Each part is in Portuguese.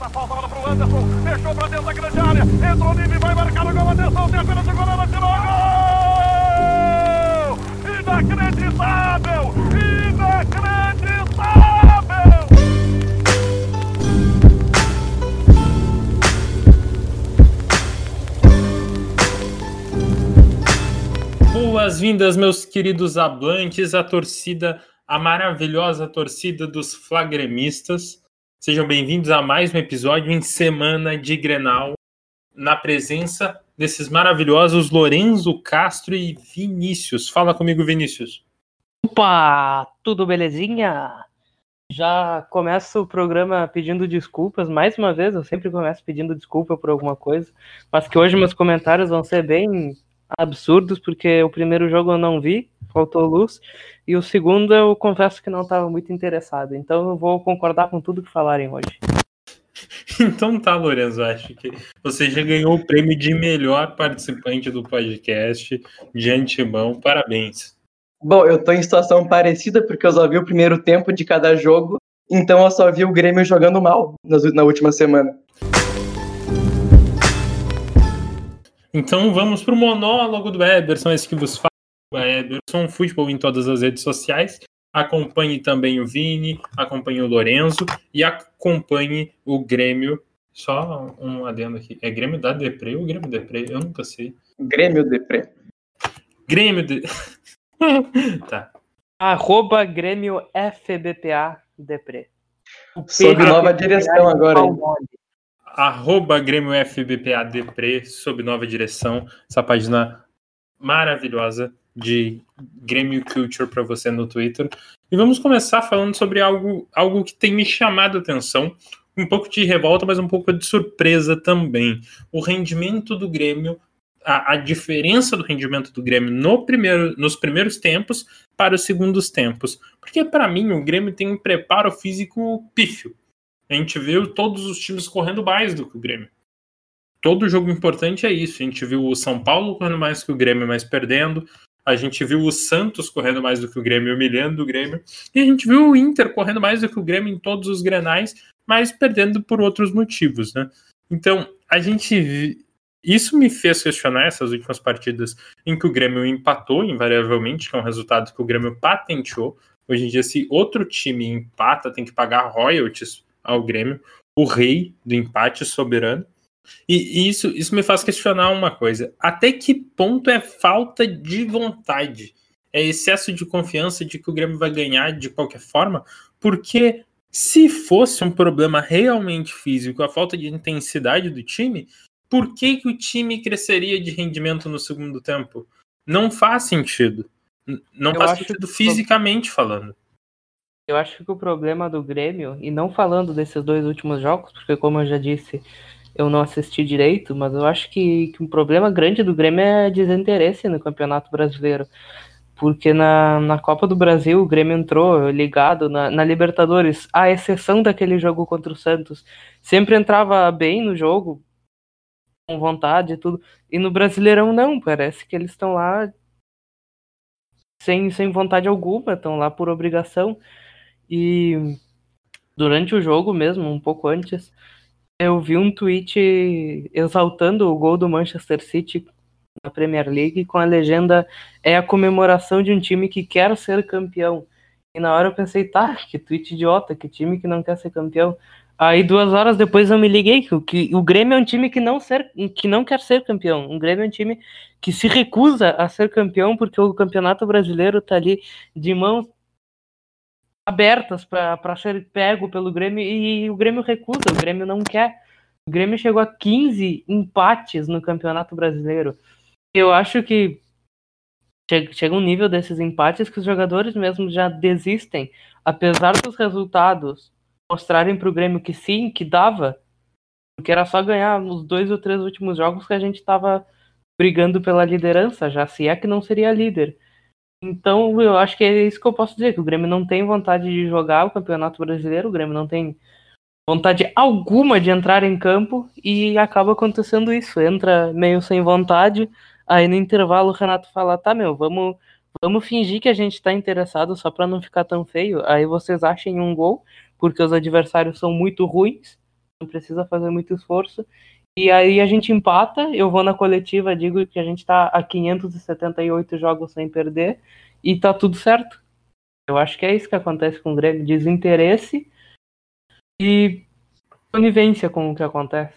a falta bola pro Anderson. Fechou pra dentro da grande área. Entrou Nive, vai marcar o gol. Atenção, tem apenas o goleiro, tirou gol! Inacreditável! Inacreditável! Boas-vindas, meus queridos hablantes, a torcida, a maravilhosa torcida dos flagremistas. Sejam bem-vindos a mais um episódio em Semana de Grenal, na presença desses maravilhosos Lorenzo Castro e Vinícius. Fala comigo, Vinícius. Opa, tudo belezinha? Já começo o programa pedindo desculpas, mais uma vez, eu sempre começo pedindo desculpa por alguma coisa, mas que hoje meus comentários vão ser bem absurdos, porque o primeiro jogo eu não vi, faltou luz, e o segundo eu confesso que não estava muito interessado. Então eu vou concordar com tudo que falarem hoje. Então tá, Lorenzo, acho que você já ganhou o prêmio de melhor participante do podcast de antemão. Parabéns. Bom, eu tô em situação parecida porque eu só vi o primeiro tempo de cada jogo, então eu só vi o Grêmio jogando mal na última semana. Então vamos para o monólogo do Eberson, esse que vos fala. Eberson Futebol em todas as redes sociais. Acompanhe também o Vini, acompanhe o Lorenzo e acompanhe o Grêmio. Só um adendo aqui. É Grêmio da Depre ou Grêmio Depre? Eu nunca sei. Grêmio Depre. Grêmio de. tá. Arroba Grêmio FBPA Depre. Sob nova direção agora. Hein? Arroba Grêmio FBPADPRE, sob nova direção, essa página maravilhosa de Grêmio Culture para você no Twitter. E vamos começar falando sobre algo, algo que tem me chamado a atenção, um pouco de revolta, mas um pouco de surpresa também. O rendimento do Grêmio, a, a diferença do rendimento do Grêmio no primeiro, nos primeiros tempos para os segundos tempos. Porque, para mim, o Grêmio tem um preparo físico pífio a gente viu todos os times correndo mais do que o Grêmio. Todo jogo importante é isso. A gente viu o São Paulo correndo mais que o Grêmio, mas perdendo. A gente viu o Santos correndo mais do que o Grêmio, humilhando o Grêmio. E a gente viu o Inter correndo mais do que o Grêmio em todos os grenais, mas perdendo por outros motivos, né? Então, a gente. Isso me fez questionar essas últimas partidas em que o Grêmio empatou, invariavelmente, que é um resultado que o Grêmio patenteou. Hoje em dia, se outro time empata, tem que pagar royalties ao Grêmio, o rei do empate soberano. E, e isso, isso me faz questionar uma coisa: até que ponto é falta de vontade? É excesso de confiança de que o Grêmio vai ganhar de qualquer forma? Porque se fosse um problema realmente físico, a falta de intensidade do time, por que, que o time cresceria de rendimento no segundo tempo? Não faz sentido. Não Eu faz sentido fisicamente falando. Eu acho que o problema do Grêmio, e não falando desses dois últimos jogos, porque como eu já disse, eu não assisti direito, mas eu acho que, que um problema grande do Grêmio é desinteresse no Campeonato Brasileiro. Porque na, na Copa do Brasil o Grêmio entrou ligado, na, na Libertadores, à exceção daquele jogo contra o Santos, sempre entrava bem no jogo, com vontade e tudo. E no Brasileirão não, parece que eles estão lá sem, sem vontade alguma, estão lá por obrigação. E durante o jogo mesmo, um pouco antes, eu vi um tweet exaltando o gol do Manchester City na Premier League com a legenda é a comemoração de um time que quer ser campeão. E na hora eu pensei, tá, que tweet idiota, que time que não quer ser campeão. Aí duas horas depois eu me liguei que, que o Grêmio é um time que não, ser, que não quer ser campeão. O Grêmio é um time que se recusa a ser campeão porque o campeonato brasileiro tá ali de mãos abertas para ser pego pelo Grêmio e o Grêmio recusa, o Grêmio não quer. O Grêmio chegou a 15 empates no Campeonato Brasileiro. Eu acho que chega um nível desses empates que os jogadores mesmo já desistem, apesar dos resultados mostrarem para o Grêmio que sim, que dava, porque era só ganhar os dois ou três últimos jogos que a gente estava brigando pela liderança, já se é que não seria líder. Então, eu acho que é isso que eu posso dizer, que o Grêmio não tem vontade de jogar o Campeonato Brasileiro, o Grêmio não tem vontade alguma de entrar em campo e acaba acontecendo isso. Entra meio sem vontade, aí no intervalo o Renato fala, tá, meu, vamos, vamos fingir que a gente tá interessado só para não ficar tão feio. Aí vocês achem um gol, porque os adversários são muito ruins, não precisa fazer muito esforço. E aí a gente empata, eu vou na coletiva, digo que a gente tá a 578 jogos sem perder e tá tudo certo. Eu acho que é isso que acontece com o Grêmio, desinteresse e conivência com o que acontece.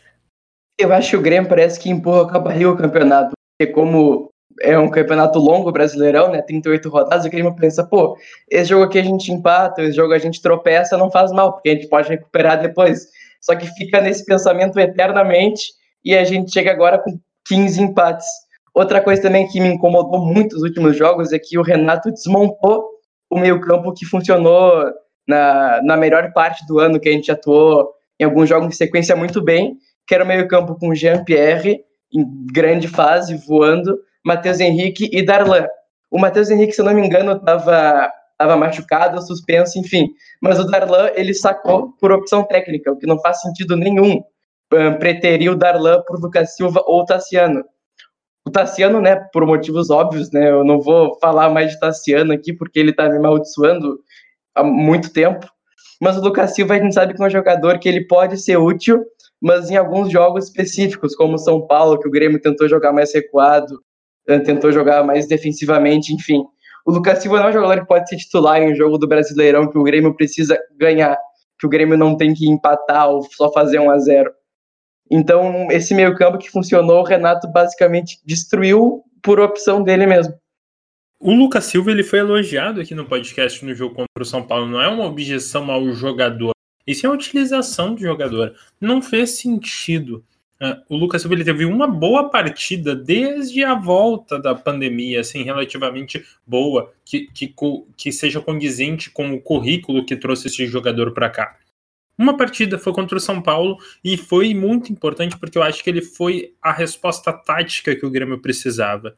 Eu acho que o Grêmio parece que empurra com a barriga o campeonato, porque como é um campeonato longo, brasileirão, né, 38 rodadas, o Grêmio pensa, pô, esse jogo aqui a gente empata, esse jogo a gente tropeça, não faz mal, porque a gente pode recuperar depois. Só que fica nesse pensamento eternamente e a gente chega agora com 15 empates. Outra coisa também que me incomodou muito nos últimos jogos é que o Renato desmontou o meio-campo que funcionou na, na melhor parte do ano que a gente atuou em alguns jogos em sequência muito bem, que era o meio-campo com Jean-Pierre em grande fase, voando, Matheus Henrique e Darlan. O Matheus Henrique, se eu não me engano, estava tava machucado, suspenso, enfim. Mas o Darlan, ele sacou por opção técnica, o que não faz sentido nenhum um, preterir o Darlan por Lucas Silva ou Tassiano. O Tassiano, né, por motivos óbvios, né, eu não vou falar mais de Tassiano aqui, porque ele tá me amaldiçoando há muito tempo, mas o Lucas Silva a gente sabe que é um jogador que ele pode ser útil, mas em alguns jogos específicos, como São Paulo, que o Grêmio tentou jogar mais recuado, tentou jogar mais defensivamente, enfim. O Lucas Silva não é um jogador que pode ser titular em um jogo do Brasileirão que o Grêmio precisa ganhar, que o Grêmio não tem que empatar ou só fazer um a zero. Então, esse meio-campo que funcionou, o Renato basicamente destruiu por opção dele mesmo. O Lucas Silva ele foi elogiado aqui no podcast no jogo contra o São Paulo. Não é uma objeção ao jogador. Isso é a utilização do jogador. Não fez sentido o Lucas Silva ele teve uma boa partida desde a volta da pandemia, assim, relativamente boa, que, que, que seja condizente com o currículo que trouxe esse jogador para cá. Uma partida foi contra o São Paulo e foi muito importante porque eu acho que ele foi a resposta tática que o Grêmio precisava.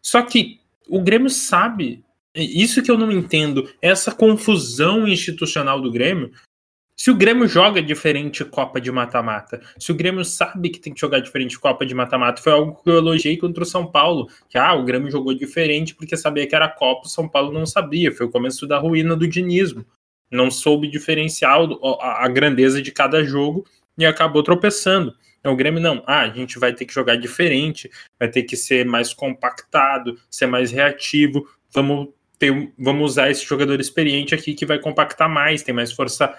Só que o Grêmio sabe, isso que eu não entendo, essa confusão institucional do Grêmio, se o Grêmio joga diferente Copa de mata-mata, se o Grêmio sabe que tem que jogar diferente Copa de mata-mata, foi algo que eu elogiei contra o São Paulo, que ah, o Grêmio jogou diferente porque sabia que era Copa, o São Paulo não sabia, foi o começo da ruína do dinismo. Não soube diferenciar a grandeza de cada jogo e acabou tropeçando. Então, o Grêmio não, ah, a gente vai ter que jogar diferente, vai ter que ser mais compactado, ser mais reativo, vamos ter, vamos usar esse jogador experiente aqui que vai compactar mais, tem mais força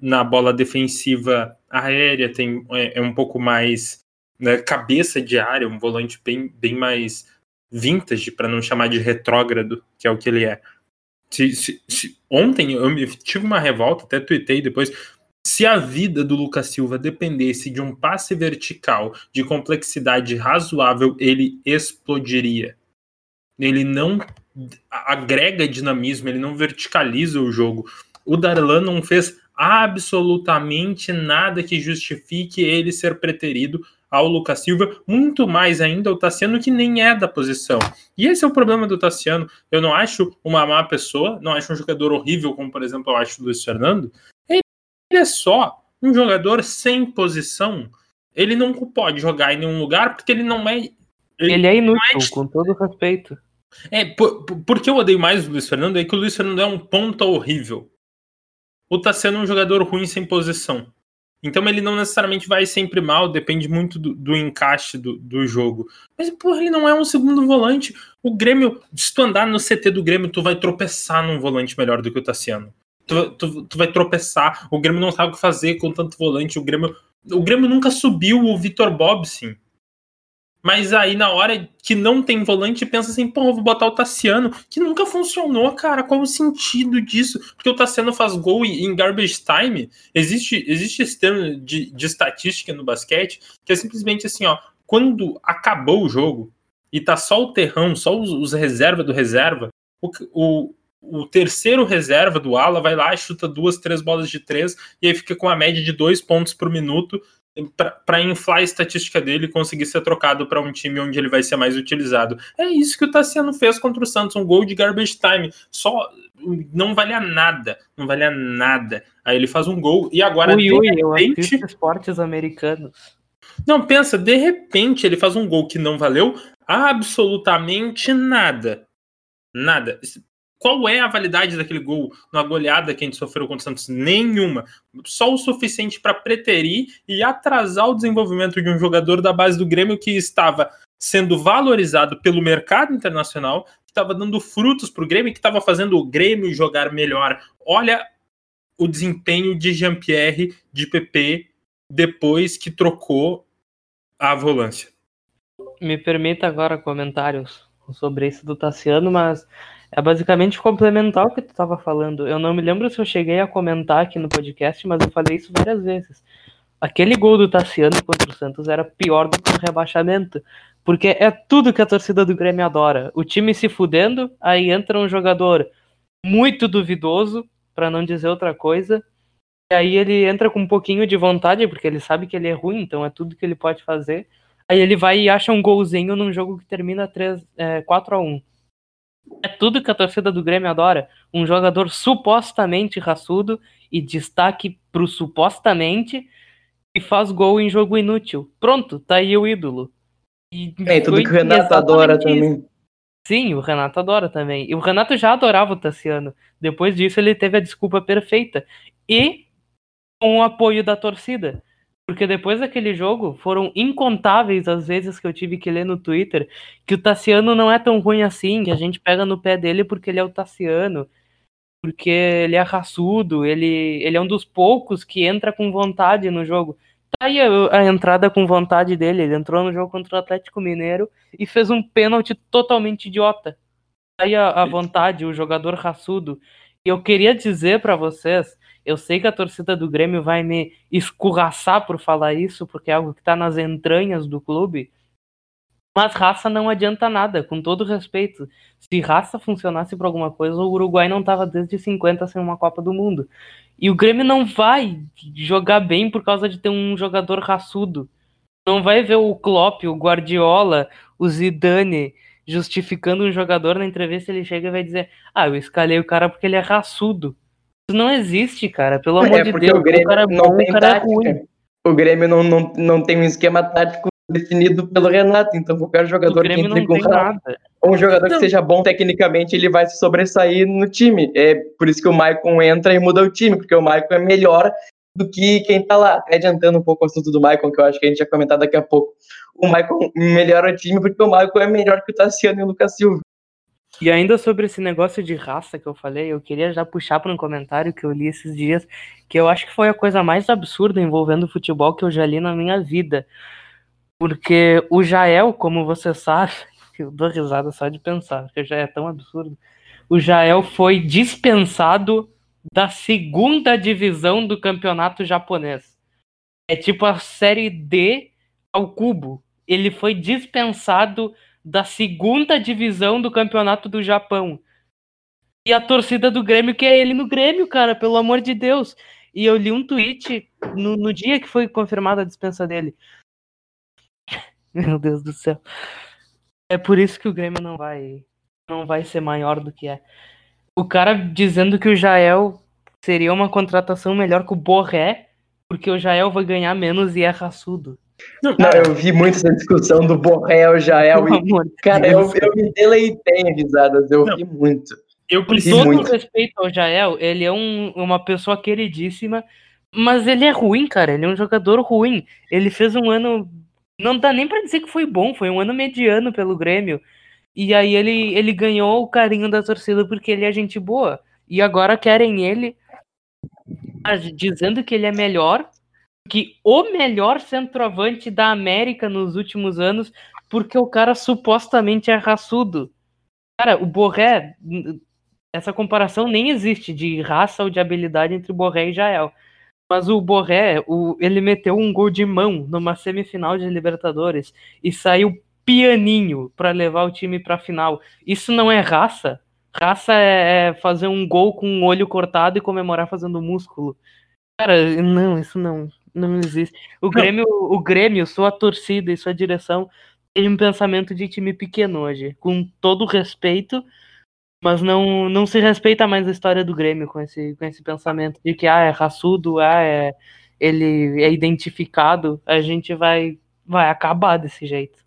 na bola defensiva aérea, tem, é, é um pouco mais né, cabeça de área, um volante bem, bem mais vintage, para não chamar de retrógrado, que é o que ele é. Se, se, se, ontem eu tive uma revolta, até tuitei depois. Se a vida do Lucas Silva dependesse de um passe vertical de complexidade razoável, ele explodiria. Ele não agrega dinamismo, ele não verticaliza o jogo. O Darlan não fez absolutamente nada que justifique ele ser preterido ao Lucas Silva, muito mais ainda o Tassiano, que nem é da posição. E esse é o problema do Tassiano. Eu não acho uma má pessoa, não acho um jogador horrível, como por exemplo eu acho o Luiz Fernando. Ele é só um jogador sem posição. Ele não pode jogar em nenhum lugar porque ele não é. Ele, ele é inútil, é... com todo respeito. É, por, porque eu odeio mais o Luiz Fernando é que o Luiz Fernando é um ponta horrível o Tassiano é um jogador ruim sem posição. Então ele não necessariamente vai sempre mal, depende muito do, do encaixe do, do, jogo. Mas, porra, ele não é um segundo volante. O Grêmio, se tu andar no CT do Grêmio, tu vai tropeçar num volante melhor do que o Tassiano. Tu, tu, tu vai tropeçar. O Grêmio não sabe o que fazer com tanto volante. O Grêmio, o Grêmio nunca subiu o Vitor Bobsin. Mas aí, na hora que não tem volante, pensa assim, pô, vou botar o Tassiano, que nunca funcionou, cara. Qual o sentido disso? Porque o Tassiano faz gol em garbage time. Existe, existe esse termo de, de estatística no basquete, que é simplesmente assim, ó, quando acabou o jogo e tá só o terrão, só os, os reserva do reserva, o, o, o terceiro reserva do ala vai lá, chuta duas, três bolas de três, e aí fica com a média de dois pontos por minuto para inflar a estatística dele e conseguir ser trocado para um time onde ele vai ser mais utilizado. É isso que o Tassiano fez contra o Santos, um gol de garbage time. Só não valia nada, não valia nada. Aí ele faz um gol e agora ui, ui, repente, eu esportes americanos. Não, pensa, de repente ele faz um gol que não valeu absolutamente nada. Nada. Qual é a validade daquele gol na goleada que a gente sofreu contra o Santos? Nenhuma. Só o suficiente para preterir e atrasar o desenvolvimento de um jogador da base do Grêmio que estava sendo valorizado pelo mercado internacional, que estava dando frutos para o Grêmio, que estava fazendo o Grêmio jogar melhor. Olha o desempenho de Jean-Pierre, de PP, depois que trocou a volância. Me permita agora comentários sobre isso do Tassiano, mas é basicamente complementar o que tu estava falando. Eu não me lembro se eu cheguei a comentar aqui no podcast, mas eu falei isso várias vezes. Aquele gol do Tassiano contra o Santos era pior do que o rebaixamento. Porque é tudo que a torcida do Grêmio adora. O time se fudendo, aí entra um jogador muito duvidoso, para não dizer outra coisa. E aí ele entra com um pouquinho de vontade, porque ele sabe que ele é ruim, então é tudo que ele pode fazer. Aí ele vai e acha um golzinho num jogo que termina 3, é, 4 a 1 é tudo que a torcida do Grêmio adora. Um jogador supostamente raçudo e destaque pro supostamente e faz gol em jogo inútil. Pronto, tá aí o ídolo. E é, tudo que o Renato adora isso. também. Sim, o Renato adora também. E o Renato já adorava o Tassiano. Depois disso, ele teve a desculpa perfeita. E com o apoio da torcida. Porque depois daquele jogo, foram incontáveis as vezes que eu tive que ler no Twitter que o Tassiano não é tão ruim assim, que a gente pega no pé dele porque ele é o Tassiano, porque ele é raçudo, ele, ele é um dos poucos que entra com vontade no jogo. Tá aí a, a entrada com vontade dele, ele entrou no jogo contra o Atlético Mineiro e fez um pênalti totalmente idiota. Tá aí a, a vontade, o jogador raçudo. E eu queria dizer para vocês eu sei que a torcida do Grêmio vai me escorraçar por falar isso, porque é algo que está nas entranhas do clube. Mas raça não adianta nada, com todo respeito. Se raça funcionasse para alguma coisa, o Uruguai não estava desde 50 sem uma Copa do Mundo. E o Grêmio não vai jogar bem por causa de ter um jogador raçudo. Não vai ver o Klopp, o Guardiola, o Zidane justificando um jogador na entrevista, ele chega e vai dizer: "Ah, eu escalei o cara porque ele é raçudo". Isso não existe, cara. Pelo amor é, de Deus. O, Grêmio o cara é bom, não tem o cara é tática. é ruim. O Grêmio não, não, não tem um esquema tático definido pelo Renato. Então, qualquer jogador que entre com nada. um jogador não. que seja bom tecnicamente, ele vai se sobressair no time. É por isso que o Maicon entra e muda o time, porque o Maicon é melhor do que quem tá lá. Até adiantando um pouco o assunto do Maicon, que eu acho que a gente vai comentar daqui a pouco. O Maicon melhora o time porque o Maicon é melhor que o Tassiano e o Lucas Silva. E ainda sobre esse negócio de raça que eu falei, eu queria já puxar para um comentário que eu li esses dias, que eu acho que foi a coisa mais absurda envolvendo futebol que eu já li na minha vida. Porque o Jael, como você sabe, eu dou risada só de pensar, porque já é tão absurdo. O Jael foi dispensado da segunda divisão do campeonato japonês. É tipo a série D ao cubo. Ele foi dispensado da segunda divisão do campeonato do Japão. E a torcida do Grêmio quer ele no Grêmio, cara, pelo amor de Deus. E eu li um tweet no, no dia que foi confirmada a dispensa dele. Meu Deus do céu. É por isso que o Grêmio não vai não vai ser maior do que é. O cara dizendo que o Jael seria uma contratação melhor que o Borré, porque o Jael vai ganhar menos e é raçudo. Não, eu vi muito essa discussão do Borrell, Jael. E, cara, eu, eu me deleitei em risadas, eu vi muito. Eu com todo muito. respeito ao Jael, ele é um, uma pessoa queridíssima, mas ele é ruim, cara. Ele é um jogador ruim. Ele fez um ano. Não dá nem para dizer que foi bom, foi um ano mediano pelo Grêmio. E aí ele, ele ganhou o carinho da torcida porque ele é gente boa. E agora querem ele dizendo que ele é melhor que o melhor centroavante da América nos últimos anos, porque o cara supostamente é raçudo. Cara, o Borré, essa comparação nem existe de raça ou de habilidade entre o Borré e Jael. Mas o Borré, o, ele meteu um gol de mão numa semifinal de Libertadores e saiu pianinho para levar o time para a final. Isso não é raça? Raça é, é fazer um gol com um olho cortado e comemorar fazendo músculo. Cara, não, isso não. Não existe. O não. Grêmio, o Grêmio, sua torcida e sua direção tem um pensamento de time pequeno hoje, com todo respeito, mas não, não se respeita mais a história do Grêmio com esse, com esse pensamento de que ah, é raçudo, ah, é, ele é identificado, a gente vai, vai acabar desse jeito.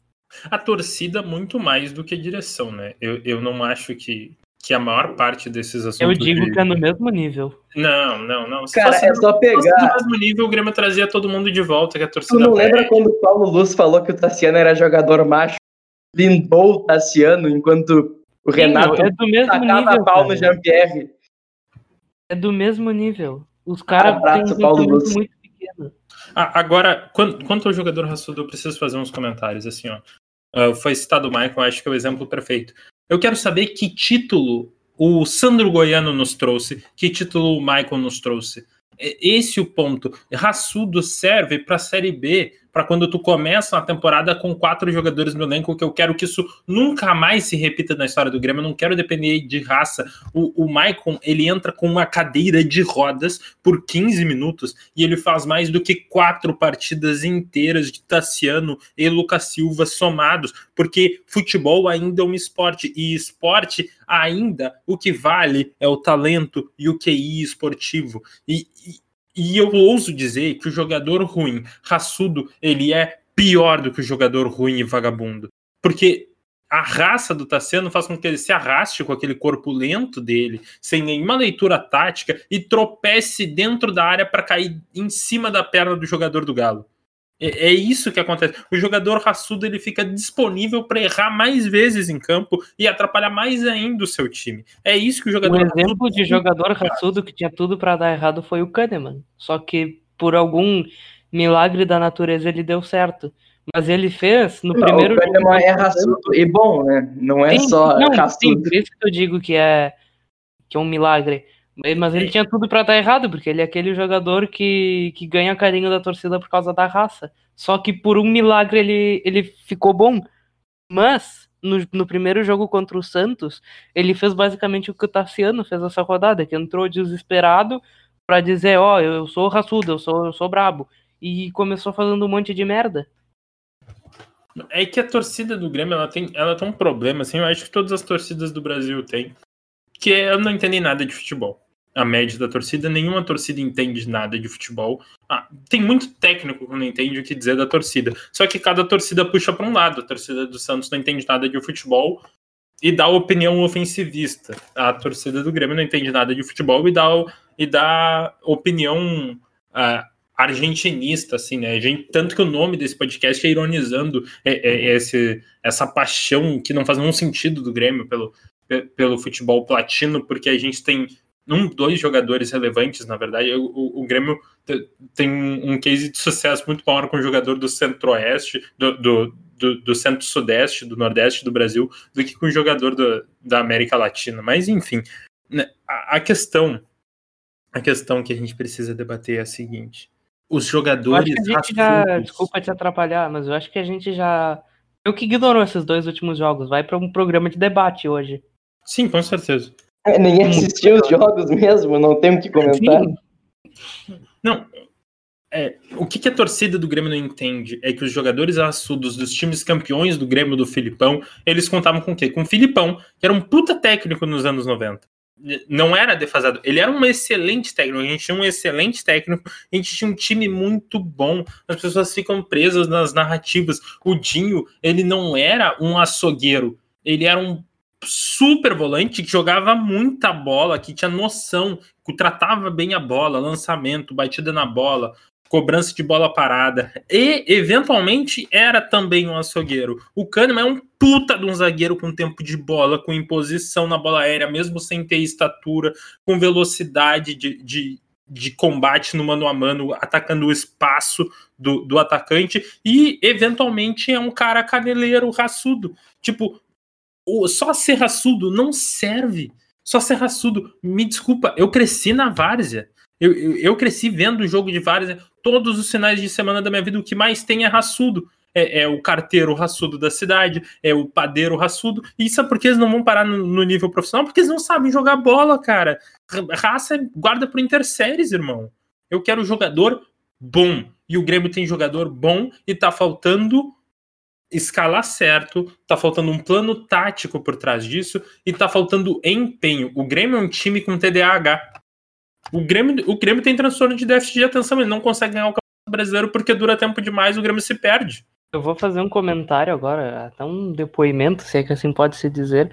A torcida muito mais do que a direção, né? Eu, eu não acho que que a maior parte desses assuntos. Eu digo de... que é no mesmo nível. Não, não, não. Se Cara, fosse, é só se fosse pegar. no mesmo nível, o Grêmio trazia todo mundo de volta, que a Tu torcida não lembra pede. quando o Paulo Luz falou que o Tassiano era jogador macho? Lindou o Tassiano enquanto o Sim, Renato é do mesmo tacava nível. pau no. Jean-Pierre. É do mesmo nível. Os caras têm um Paulo Luz. muito pequeno. Ah, agora, quanto, quanto ao jogador raçudo, eu preciso fazer uns comentários, assim, ó. Ah, foi citado o Michael, acho que é o exemplo perfeito. Eu quero saber que título o Sandro Goiano nos trouxe, que título o Michael nos trouxe. É Esse o ponto. Raçudo serve para a Série B, para quando tu começa uma temporada com quatro jogadores no elenco, que eu quero que isso nunca mais se repita na história do Grêmio. Eu não quero depender de raça. O, o Maicon, ele entra com uma cadeira de rodas por 15 minutos e ele faz mais do que quatro partidas inteiras de Tassiano e Lucas Silva somados, porque futebol ainda é um esporte e esporte ainda o que vale é o talento e o QI esportivo. E, e, e eu ouso dizer que o jogador ruim, raçudo, ele é pior do que o jogador ruim e vagabundo. Porque a raça do Tassiano faz com que ele se arraste com aquele corpo lento dele, sem nenhuma leitura tática, e tropece dentro da área para cair em cima da perna do jogador do Galo. É, é isso que acontece. O jogador raçudo ele fica disponível para errar mais vezes em campo e atrapalhar mais ainda o seu time. É isso que o jogador Um exemplo de jogador raçudo que tinha tudo pra dar errado foi o Kahneman. Só que por algum milagre da natureza ele deu certo. Mas ele fez no Não, primeiro o Kahneman é raçudo e bom, né? Não é Sim, só não, sim, raçudo. por isso que eu digo que é que é um milagre. Mas ele É. tinha tudo pra dar errado, porque ele é aquele jogador que, que ganha carinho da torcida por causa da raça. Só que por um milagre ele, ele ficou bom. Mas no, no primeiro jogo contra o Santos, ele fez basicamente o que o Tassiano fez essa rodada, que entrou desesperado pra dizer, ó, eu sou raçudo, eu sou, eu sou brabo. E começou fazendo um monte de merda. É que a torcida do Grêmio ela tem, ela tem um problema, assim, eu acho que todas as torcidas do Brasil têm, que eu não entendem nada de futebol. A média da torcida, nenhuma torcida entende nada de futebol. Ah, tem muito técnico que não entende o que dizer da torcida. Só que cada torcida puxa para um lado. A torcida do Santos não entende nada de futebol e dá opinião ofensivista. A torcida do Grêmio não entende nada de futebol e dá, e dá opinião ah, argentinista, assim, né? Gente, tanto que o nome desse podcast é ironizando é, é, esse, essa paixão que não faz nenhum sentido do Grêmio pelo, pe- pelo futebol platino, porque a gente tem um, dois jogadores relevantes, na verdade. O, o- o Grêmio te- tem um um case de sucesso muito maior com o jogador do centro-oeste, do, do, do, do centro-sudeste, do nordeste do Brasil, do que com o jogador do- da América Latina. Mas, enfim, né, a, a questão a questão que a gente precisa debater é a seguinte. Os jogadores já. Desculpa te atrapalhar, mas eu acho que a gente já. Eu que ignorou esses dois últimos jogos. Vai para um programa de debate hoje. Sim, com certeza. É, Ninguém assistiu os jogos mesmo, não tem o que comentar. Não, é, o que, que a torcida do Grêmio não entende é que os jogadores raçudos dos times campeões do Grêmio do Filipão, eles contavam com o quê? Com o Filipão, que era um puta técnico nos anos 90. Não era defasado, ele era um excelente técnico. A gente tinha um excelente técnico, a gente tinha um time muito bom. As pessoas ficam presas nas narrativas. O Dinho, ele não era um açougueiro, ele era um super volante que jogava muita bola, que tinha noção, que tratava bem a bola, lançamento, batida na bola, cobrança de bola parada. E, eventualmente, era também um açougueiro. O Kahneman é um puta de um zagueiro com tempo de bola, com imposição na bola aérea, mesmo sem ter estatura, com velocidade de, de, de combate no mano a mano, atacando o espaço do, do atacante. E, eventualmente, é um cara caneleiro, raçudo. Tipo, só ser raçudo não serve. Só ser raçudo. Me desculpa, eu cresci na várzea. Eu, eu, eu cresci vendo o jogo de várzea. Todos os finais de semana da minha vida, o que mais tem é raçudo. É, é o carteiro raçudo da cidade, é o padeiro raçudo. E sabe por que eles não vão parar no, no nível profissional? Porque eles não sabem jogar bola, cara. Ra- Raça é guarda pro interséries, irmão. Eu quero jogador bom. E o Grêmio tem jogador bom e tá faltando escalar certo, tá faltando um plano tático por trás disso e tá faltando empenho. O Grêmio é um time com TDAH. O Grêmio, o Grêmio tem transtorno de déficit de atenção, ele não consegue ganhar o Campeonato Brasileiro porque dura tempo demais, o Grêmio se perde. Eu vou fazer um comentário agora, até um depoimento, se é que assim pode se dizer,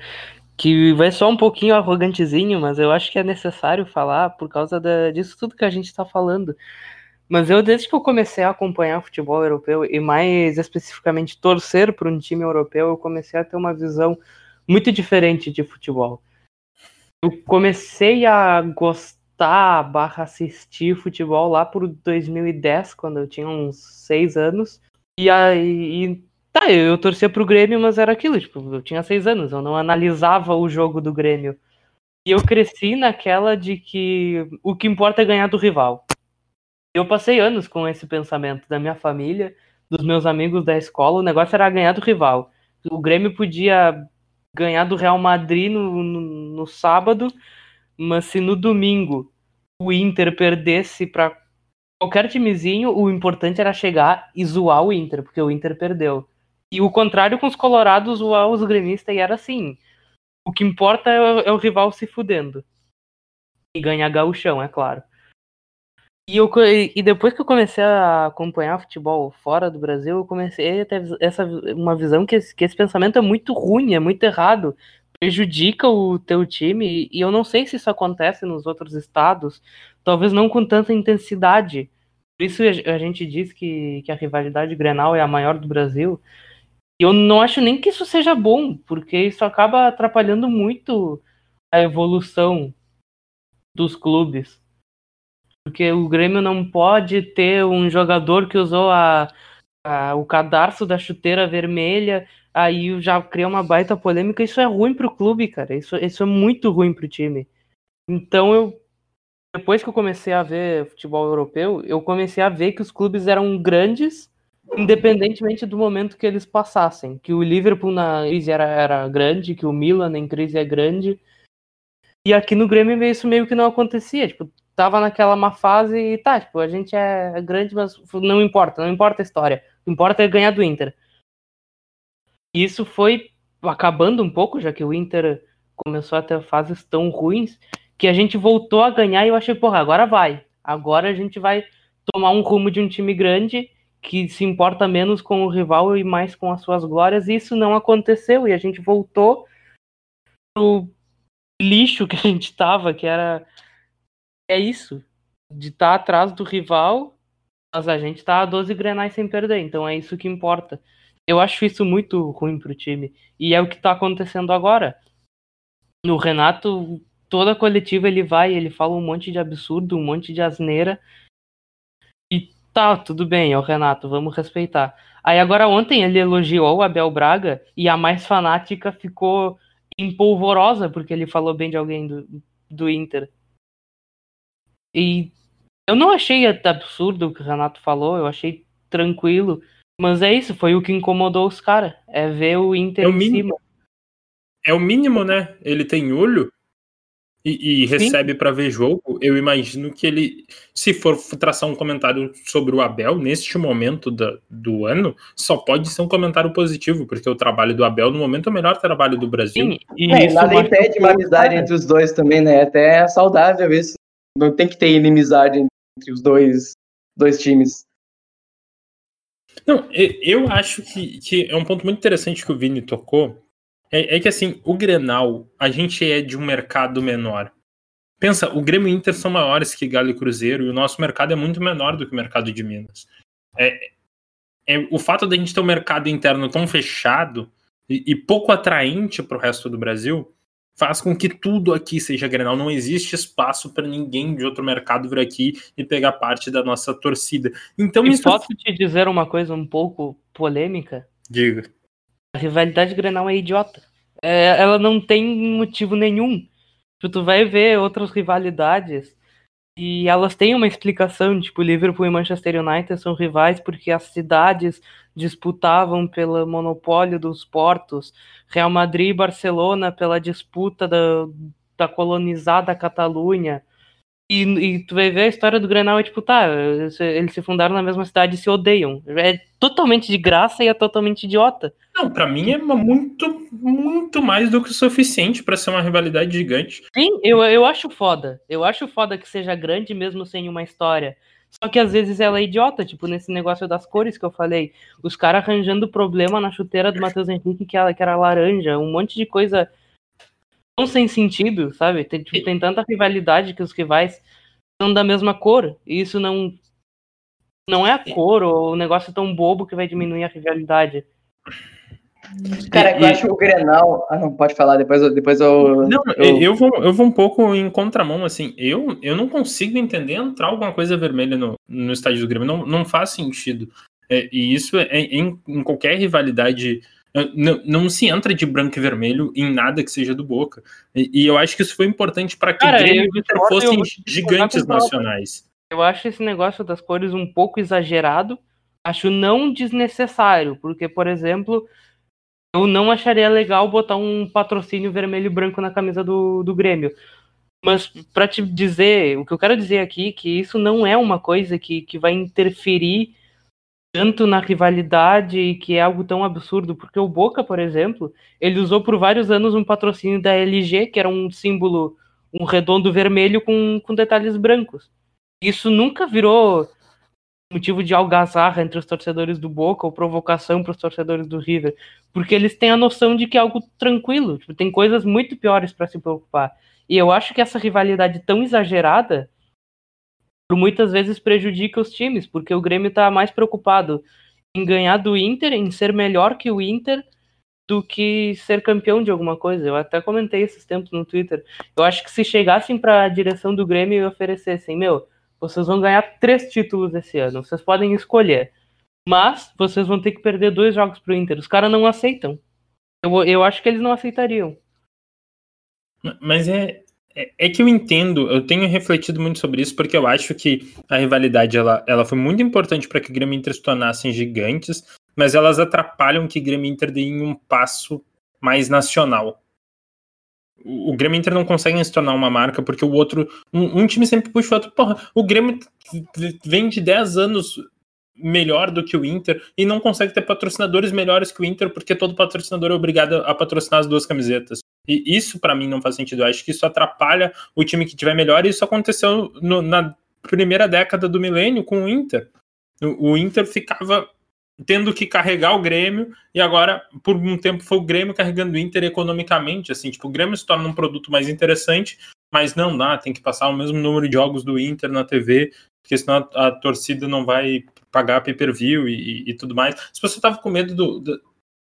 que vai só um pouquinho arrogantezinho, mas eu acho que é necessário falar por causa da, disso tudo que a gente está falando. Mas eu, desde que eu comecei a acompanhar futebol europeu e mais especificamente torcer para um time europeu, eu comecei a ter uma visão muito diferente de futebol. Eu comecei a gostar barra assistir futebol lá por 2010, quando eu tinha uns seis anos. E aí, tá, eu torcia pro Grêmio, mas era aquilo, tipo, eu tinha seis anos, eu não analisava o jogo do Grêmio. E eu cresci naquela de que o que importa é ganhar do rival. Eu passei anos com esse pensamento da minha família, dos meus amigos da escola, o negócio era ganhar do rival. O Grêmio podia ganhar do Real Madrid no, no, no sábado, mas se no domingo o Inter perdesse para qualquer timezinho, o importante era chegar e zoar o Inter, porque o Inter perdeu. E o contrário com os colorados, zoar os gremistas, e era assim. O que importa é o, é o rival se fudendo. E ganhar gauchão, é claro. E, eu, e depois que eu comecei a acompanhar futebol fora do Brasil, eu comecei a ter essa, uma visão que esse, que esse pensamento é muito ruim, é muito errado, prejudica o teu time, e eu não sei se isso acontece nos outros estados, talvez não com tanta intensidade. Por isso a gente diz que, que a rivalidade Grenal é a maior do Brasil. E eu não acho nem que isso seja bom, porque isso acaba atrapalhando muito a evolução dos clubes. Porque o Grêmio não pode ter um jogador que usou a, a, o cadarço da chuteira vermelha, aí já cria uma baita polêmica. Isso é ruim pro clube, cara. Isso, isso é muito ruim pro time. Então eu. Depois que eu comecei a ver futebol europeu, eu comecei a ver que os clubes eram grandes, independentemente do momento que eles passassem. Que o Liverpool na crise era, era grande, que o Milan em crise é grande. E aqui no Grêmio isso meio que não acontecia. Tipo, tava naquela má fase e tá, tipo, a gente é grande, mas não importa, não importa a história. O que importa é ganhar do Inter. Isso foi acabando um pouco, já que o Inter começou a ter fases tão ruins, que a gente voltou a ganhar e eu achei, porra, agora vai. Agora a gente vai tomar um rumo de um time grande que se importa menos com o rival e mais com as suas glórias, e isso não aconteceu, e a gente voltou pro lixo que a gente tava, que era é isso. De estar tá atrás do rival, mas a gente tá a 12 grenais sem perder, então é isso que importa. Eu acho isso muito ruim pro time. E é o que tá acontecendo agora. No Renato, toda coletiva ele vai, ele fala um monte de absurdo, um monte de asneira. E tá, tudo bem, é o Renato, vamos respeitar. Aí agora ontem ele elogiou o Abel Braga e a mais fanática ficou empolvorosa porque ele falou bem de alguém do, do Inter. E eu não achei absurdo o que o Renato falou, eu achei tranquilo. Mas é isso, foi o que incomodou os caras. É ver o Inter é o em mínimo, cima. É o mínimo, né? Ele tem olho e, e recebe para ver jogo. Eu imagino que ele, se for traçar um comentário sobre o Abel neste momento da, do ano, só pode ser um comentário positivo, porque o trabalho do Abel no momento é o melhor trabalho do Brasil. Sim, e é, isso nada impede uma amizade entre os dois também, né? Até é saudável isso não tem que ter inimizade entre os dois, dois times. Não, eu acho que, que é um ponto muito interessante que o Vini tocou. É, é, que assim, o Grenal, a gente é de um mercado menor. Pensa, o Grêmio e Inter são maiores que Galo e Cruzeiro, e o nosso mercado é muito menor do que o mercado de Minas. É, é o fato da gente ter um mercado interno tão fechado e, e pouco atraente para o resto do Brasil faz com que tudo aqui seja Grenal. Não existe espaço para ninguém de outro mercado vir aqui e pegar parte da nossa torcida. Então, e isso... posso te dizer uma coisa um pouco polêmica? Diga. A rivalidade Grenal é idiota. É, ela não tem motivo nenhum. Tu vai ver outras rivalidades e elas têm uma explicação, tipo, Liverpool e Manchester United são rivais porque as cidades disputavam pelo monopólio dos portos, Real Madrid e Barcelona pela disputa da, da colonizada Catalunha. E, e, tu vai ver a história do Grenal é tipo, tá, eles se fundaram na mesma cidade e se odeiam. É totalmente de graça e é totalmente idiota. Não, para mim é muito, muito mais do que o suficiente para ser uma rivalidade gigante. Sim, eu, eu acho foda. Eu acho foda que seja grande mesmo sem uma história. Só que às vezes ela é idiota, tipo nesse negócio das cores que eu falei. Os caras arranjando problema na chuteira do Matheus Henrique que, ela, que era laranja, um monte de coisa tão sem sentido, sabe? Tem, tipo, tem tanta rivalidade que os rivais são da mesma cor. E isso não. Não é a cor ou o negócio tão bobo que vai diminuir a rivalidade. Cara, eu acho que o Grenal. Ah, não, pode falar, depois eu. Depois eu, não, eu... eu, vou, eu vou um pouco em contramão, assim. Eu, eu não consigo entender entrar alguma coisa vermelha no, no estádio do Grêmio. Não, não faz sentido. É, e isso é, é em, em qualquer rivalidade. É, não, não, se entra de branco e vermelho em nada que seja do Boca. E, e eu acho que isso foi importante para que Cara, Grêmio fossem gigantes nacionais. Eu acho esse negócio das cores um pouco exagerado. Acho não desnecessário, porque, por exemplo, eu não acharia legal botar um patrocínio vermelho e branco na camisa do, do Grêmio. Mas para te dizer, o que eu quero dizer aqui é que isso não é uma coisa que, que vai interferir tanto na rivalidade e que é algo tão absurdo, porque o Boca, por exemplo, ele usou por vários anos um patrocínio da LG, que era um símbolo, um redondo vermelho com, com detalhes brancos. Isso nunca virou motivo de algazarra entre os torcedores do Boca ou provocação para os torcedores do River, porque eles têm a noção de que é algo tranquilo, tipo, tem coisas muito piores para se preocupar. E eu acho que essa rivalidade tão exagerada muitas vezes prejudica os times, porque o Grêmio está mais preocupado em ganhar do Inter, em ser melhor que o Inter, do que ser campeão de alguma coisa. Eu até comentei esses tempos no Twitter. Eu acho que se chegassem para a direção do Grêmio e oferecessem, meu, vocês vão ganhar três títulos esse ano. Vocês podem escolher. Mas vocês vão ter que perder dois jogos pro Inter. Os caras não aceitam. Eu, eu acho que eles não aceitariam. Mas é, é, é, que eu entendo, eu tenho refletido muito sobre isso, porque eu acho que a rivalidade ela, ela foi muito importante para que o Grêmio Inter se tornassem gigantes, mas elas atrapalham que o Grêmio Inter dê um passo mais nacional o Grêmio Inter não consegue se tornar uma marca porque o outro. Um, um, time sempre puxa o outro. Porra, o Grêmio vem de 10 anos melhor do que o Inter e não consegue ter patrocinadores melhores que o Inter porque todo patrocinador é obrigado a patrocinar as duas camisetas. E isso para mim não faz sentido. Eu acho que isso atrapalha o time que tiver melhor e isso aconteceu no, na primeira década do milênio com o Inter. O, o Inter ficava tendo que carregar o Grêmio e agora por um tempo foi o Grêmio carregando o Inter economicamente, assim, tipo, o Grêmio se torna um produto mais interessante, mas não dá, tem que passar o mesmo número de jogos do Inter na TV, porque senão a, a torcida não vai pagar pay-per-view e, e, e, tudo mais. Se você tava com medo do, do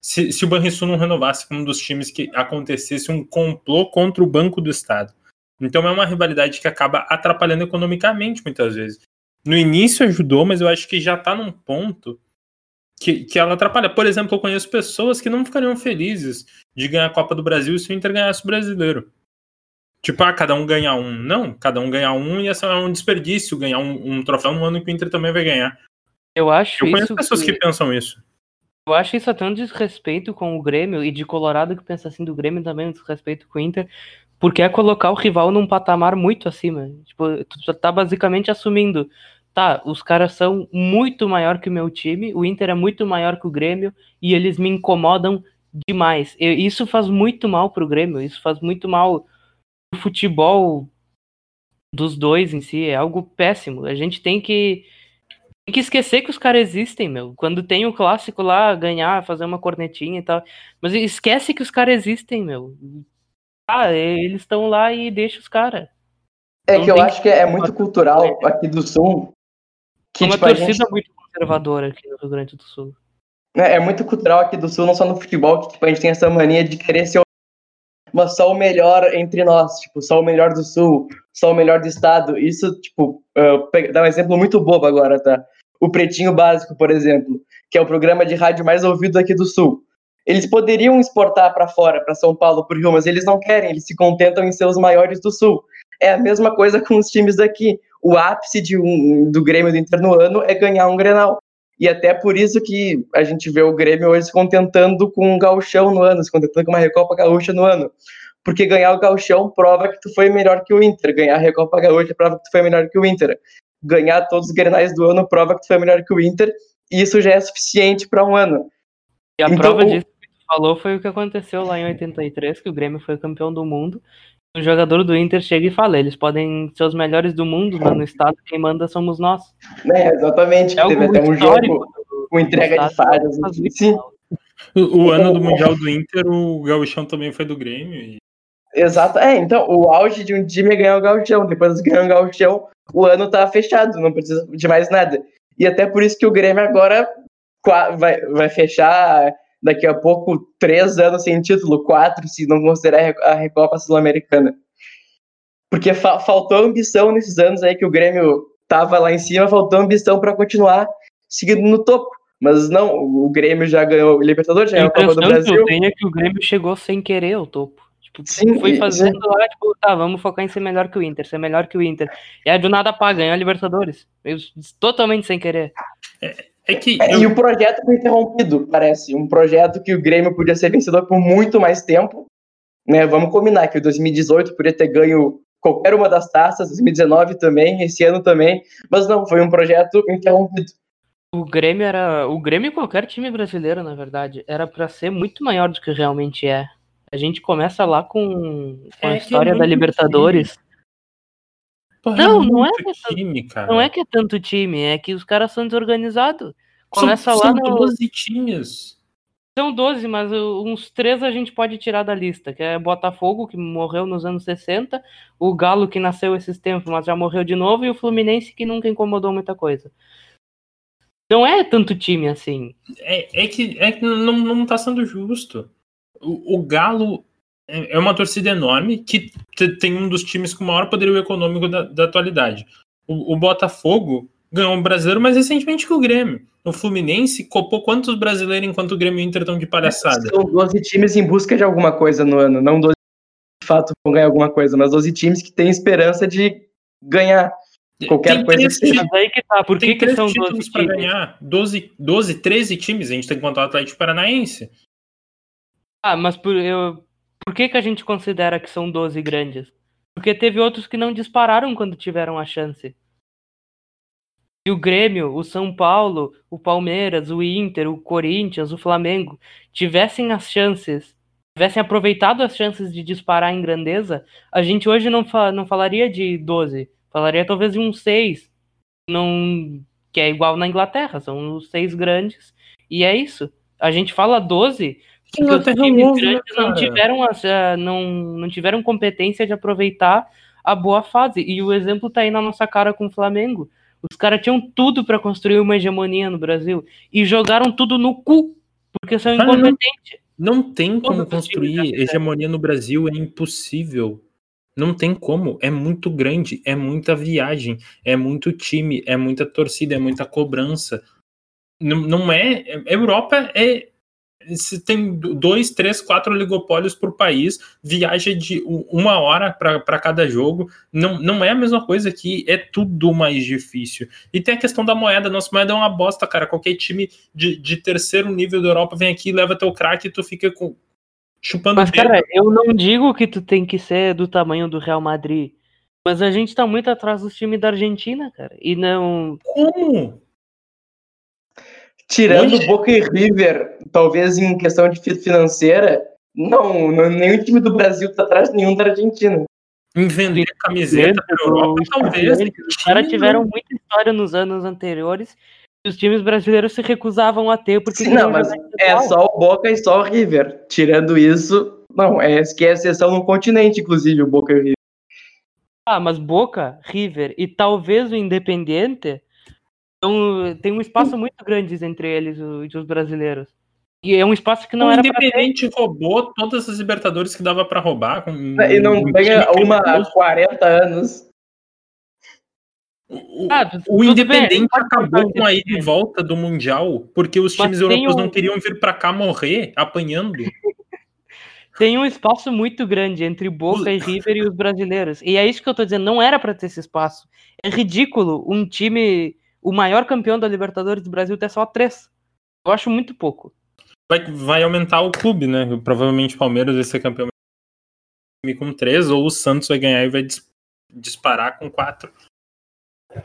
se, se o Banrisul não renovasse como um dos times que acontecesse um complô contra o Banco do Estado. Então é uma rivalidade que acaba atrapalhando economicamente muitas vezes. No início ajudou, mas eu acho que já está num ponto que, que ela atrapalha. Por exemplo, eu conheço pessoas que não ficariam felizes de ganhar a Copa do Brasil se o Inter ganhasse o brasileiro. Tipo, ah, cada um ganhar um. Não, cada um ganhar um e essa é um desperdício ganhar um, um, troféu no ano que o Inter também vai ganhar. Eu acho Eu conheço pessoas que... que pensam isso. Eu acho isso até um desrespeito com o Grêmio e de Colorado que pensa assim do Grêmio também um desrespeito com o Inter, porque é colocar o rival num patamar muito acima. Tipo, tu tá basicamente assumindo tá, os caras são muito maior que o meu time, o Inter é muito maior que o Grêmio e eles me incomodam demais. Eu, isso faz muito mal pro Grêmio, isso faz muito mal pro futebol dos dois em si, é algo péssimo. A gente tem que tem que esquecer que os caras existem, meu. Quando tem o clássico lá, ganhar, fazer uma cornetinha e tal. Mas esquece que os caras existem, meu. Ah, eles estão lá e deixa os caras. É que eu acho que é muito cultural aqui do Sul que, uma tipo, torcida gente... muito conservadora aqui no Rio Grande do Sul. É, é, muito cultural aqui do Sul, não só no futebol, que tipo, a gente tem essa mania de querer ser mas só o melhor entre nós, tipo, só o melhor do Sul, só o melhor do Estado. Isso, tipo, uh, dá um exemplo muito bobo agora, tá? O Pretinho Básico, por exemplo, que é o programa de rádio mais ouvido aqui do Sul. Eles poderiam exportar para fora, para São Paulo, por Rio, mas eles não querem, eles se contentam em ser os maiores do Sul. É a mesma coisa com os times daqui o ápice de um, do Grêmio do Inter no ano é ganhar um Grenal. E até por isso que a gente vê o Grêmio hoje se contentando com um gauchão no ano, se contentando com uma Recopa Gaúcha no ano. Porque ganhar o gauchão prova que tu foi melhor que o Inter. Ganhar a Recopa Gaúcha prova que tu foi melhor que o Inter. Ganhar todos os Grenais do ano prova que tu foi melhor que o Inter. E isso já é suficiente para um ano. E a então, prova disso que tu falou foi o que aconteceu lá em 83, que o Grêmio foi campeão do mundo o jogador do Inter chega e fala, eles podem ser os melhores do mundo, mas no estado quem manda somos nós. É, exatamente, é teve até um jogo com entrega de falhas. Sim. O, o ano do Mundial do Inter, o Gauchão também foi do Grêmio. E... Exato. É, então, o auge de um time é ganhar o gauchão. Depois de ganhar o gauchão, o ano tá fechado, não precisa de mais nada. E até por isso que o Grêmio agora vai, vai fechar daqui a pouco três anos sem título, quatro, se não considerar a Recopa Sul-Americana. Porque fa faltou ambição nesses anos aí que o Grêmio tava lá em cima, faltou ambição para continuar seguindo no topo. Mas não, o Grêmio já ganhou o Libertadores, já ganhou a Copa do Brasil. Que eu tenho é que o Grêmio chegou sem querer ao topo. Tipo, Sim, foi fazendo e, lá, tipo, tá, vamos focar em ser melhor que o Inter, ser melhor que o Inter. E aí do nada pá, ganhou a Libertadores. Totalmente sem querer. É, é que é, eu... E o projeto foi interrompido, parece. Um projeto que o Grêmio podia ser vencedor por muito mais tempo. Né? Vamos combinar que o 2018 podia ter ganho qualquer uma das taças, 2019 também, esse ano também, mas não, foi um projeto interrompido. O Grêmio era. O Grêmio e qualquer time brasileiro, na verdade, era para ser muito maior do que realmente é. A gente começa lá com, com é a é história é da Libertadores. Porra, não, é não é, que time, é, não é que é tanto time, é que os caras são desorganizados. Começa são, lá são no... 12 times. São 12, mas uns três a gente pode tirar da lista, que é Botafogo, que morreu nos anos 60, o Galo, que nasceu esses tempos, mas já morreu de novo, e o Fluminense, que nunca incomodou muita coisa. Não é tanto time assim. É, é que, é que não, não tá sendo justo o, o Galo é, é uma torcida enorme que tem um dos times com o maior poderio econômico da, da atualidade. O, o, Botafogo ganhou um brasileiro mais recentemente que o Grêmio. O Fluminense copou quantos brasileiros enquanto o Grêmio e o Inter estão de palhaçada? São 12 times em busca de alguma coisa no ano, não 12 de fato vão ganhar alguma coisa, mas 12 times que têm esperança de ganhar qualquer tem coisa que Mas aí que tá, por que, que são 12 para ganhar? 12, 12, 13 times, a gente tem que contar o Atlético Paranaense. Ah, mas por, eu, por que, que a gente considera que são 12 grandes? Porque teve outros que não dispararam quando tiveram a chance. E o Grêmio, o São Paulo, o Palmeiras, o Inter, o Corinthians, o Flamengo tivessem as chances, tivessem aproveitado as chances de disparar em grandeza, a gente hoje não, fa não falaria de 12, falaria talvez de um 6, não, que é igual na Inglaterra, são os seis grandes, e é isso. A gente fala 12 porque os times grandes não tiveram, uh, não, não tiveram competência de aproveitar a boa fase. E o exemplo tá aí na nossa cara com o Flamengo. Os caras tinham tudo para construir uma hegemonia no Brasil e jogaram tudo no cu, porque são incompetentes. Não, não tem como construir hegemonia no Brasil, é impossível. Não tem como, é muito grande, é muita viagem, é muito time, é muita torcida, é muita cobrança. Não, não é. Europa é, se tem dois, três, quatro oligopólios por país, viaja de uma hora para cada jogo. Não, não é a mesma coisa que é tudo mais difícil. E tem a questão da moeda. Nossa moeda é uma bosta, cara. Qualquer time de, de terceiro nível da Europa vem aqui, leva teu craque e tu fica com, chupando Mas, cara, eu não digo que tu tem que ser do tamanho do Real Madrid. Mas a gente tá muito atrás dos times da Argentina, cara. E não. Como? Tirando Hoje... Boca e River, talvez em questão de financeira, não, não nenhum time do Brasil tá atrás de nenhum da Argentina. Em vender camiseta para Europa, talvez. Os caras tiveram muita história nos anos anteriores e os times brasileiros se recusavam a ter porque Sim, não, mas é só o Boca e só o River. Tirando isso, não, é que é exceção no continente, inclusive, o Boca e o River. Ah, mas Boca, River e talvez o Independiente então, tem um espaço muito grande entre eles e os brasileiros. E é um espaço que não o era Independente roubou todas as Libertadores que dava para roubar. Com, e não ganha uma há 40 anos. O, ah, o Independente bem, acabou com a ida e volta do Mundial porque os times europeus um... não queriam vir para cá morrer apanhando. tem um espaço muito grande entre Boca e River e os brasileiros. E é isso que eu tô dizendo, não era para ter esse espaço. É ridículo um time o maior campeão da Libertadores do Brasil ter só três. Eu acho muito pouco. Vai, vai aumentar o clube, né? Provavelmente o Palmeiras vai ser campeão com três, ou o Santos vai ganhar e vai dis disparar com quatro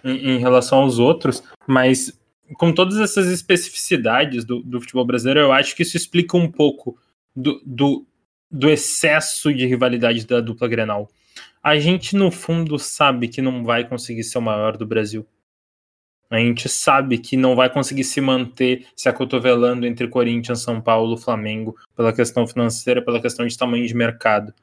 em, em, relação aos outros. Mas com todas essas especificidades do, do futebol brasileiro, eu acho que isso explica um pouco do, do, do excesso de rivalidade da dupla Grenal. A gente, no fundo, sabe que não vai conseguir ser o maior do Brasil. A gente sabe que não vai conseguir se manter se acotovelando entre Corinthians, São Paulo, Flamengo, pela questão financeira, pela questão de tamanho de mercado.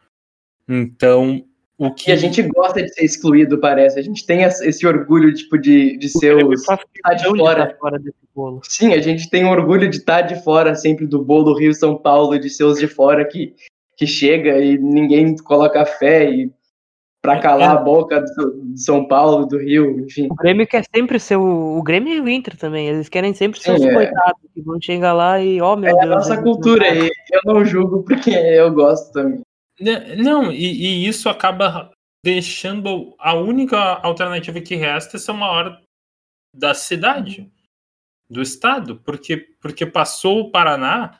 Então, o que E a gente gosta de ser excluído, parece. A gente tem esse orgulho, tipo, de, de ser faz tá de fora. estar fora desse bolo. Sim, a gente tem orgulho de estar de fora sempre do bolo Rio São Paulo, de ser os de fora que, que chega e ninguém coloca fé e pra calar É. a boca do, de São Paulo, do Rio, enfim. O Grêmio quer sempre ser o, o Grêmio e o Inter também. Eles querem sempre ser Sim, os é. coitados que vão chegar lá e, ó, meu É a Deus. nossa eles cultura não- e eu não julgo porque eu gosto também. Né, Não, e, e isso acaba deixando a única alternativa que resta ser uma hora da cidade, do estado, porque, porque passou o Paraná,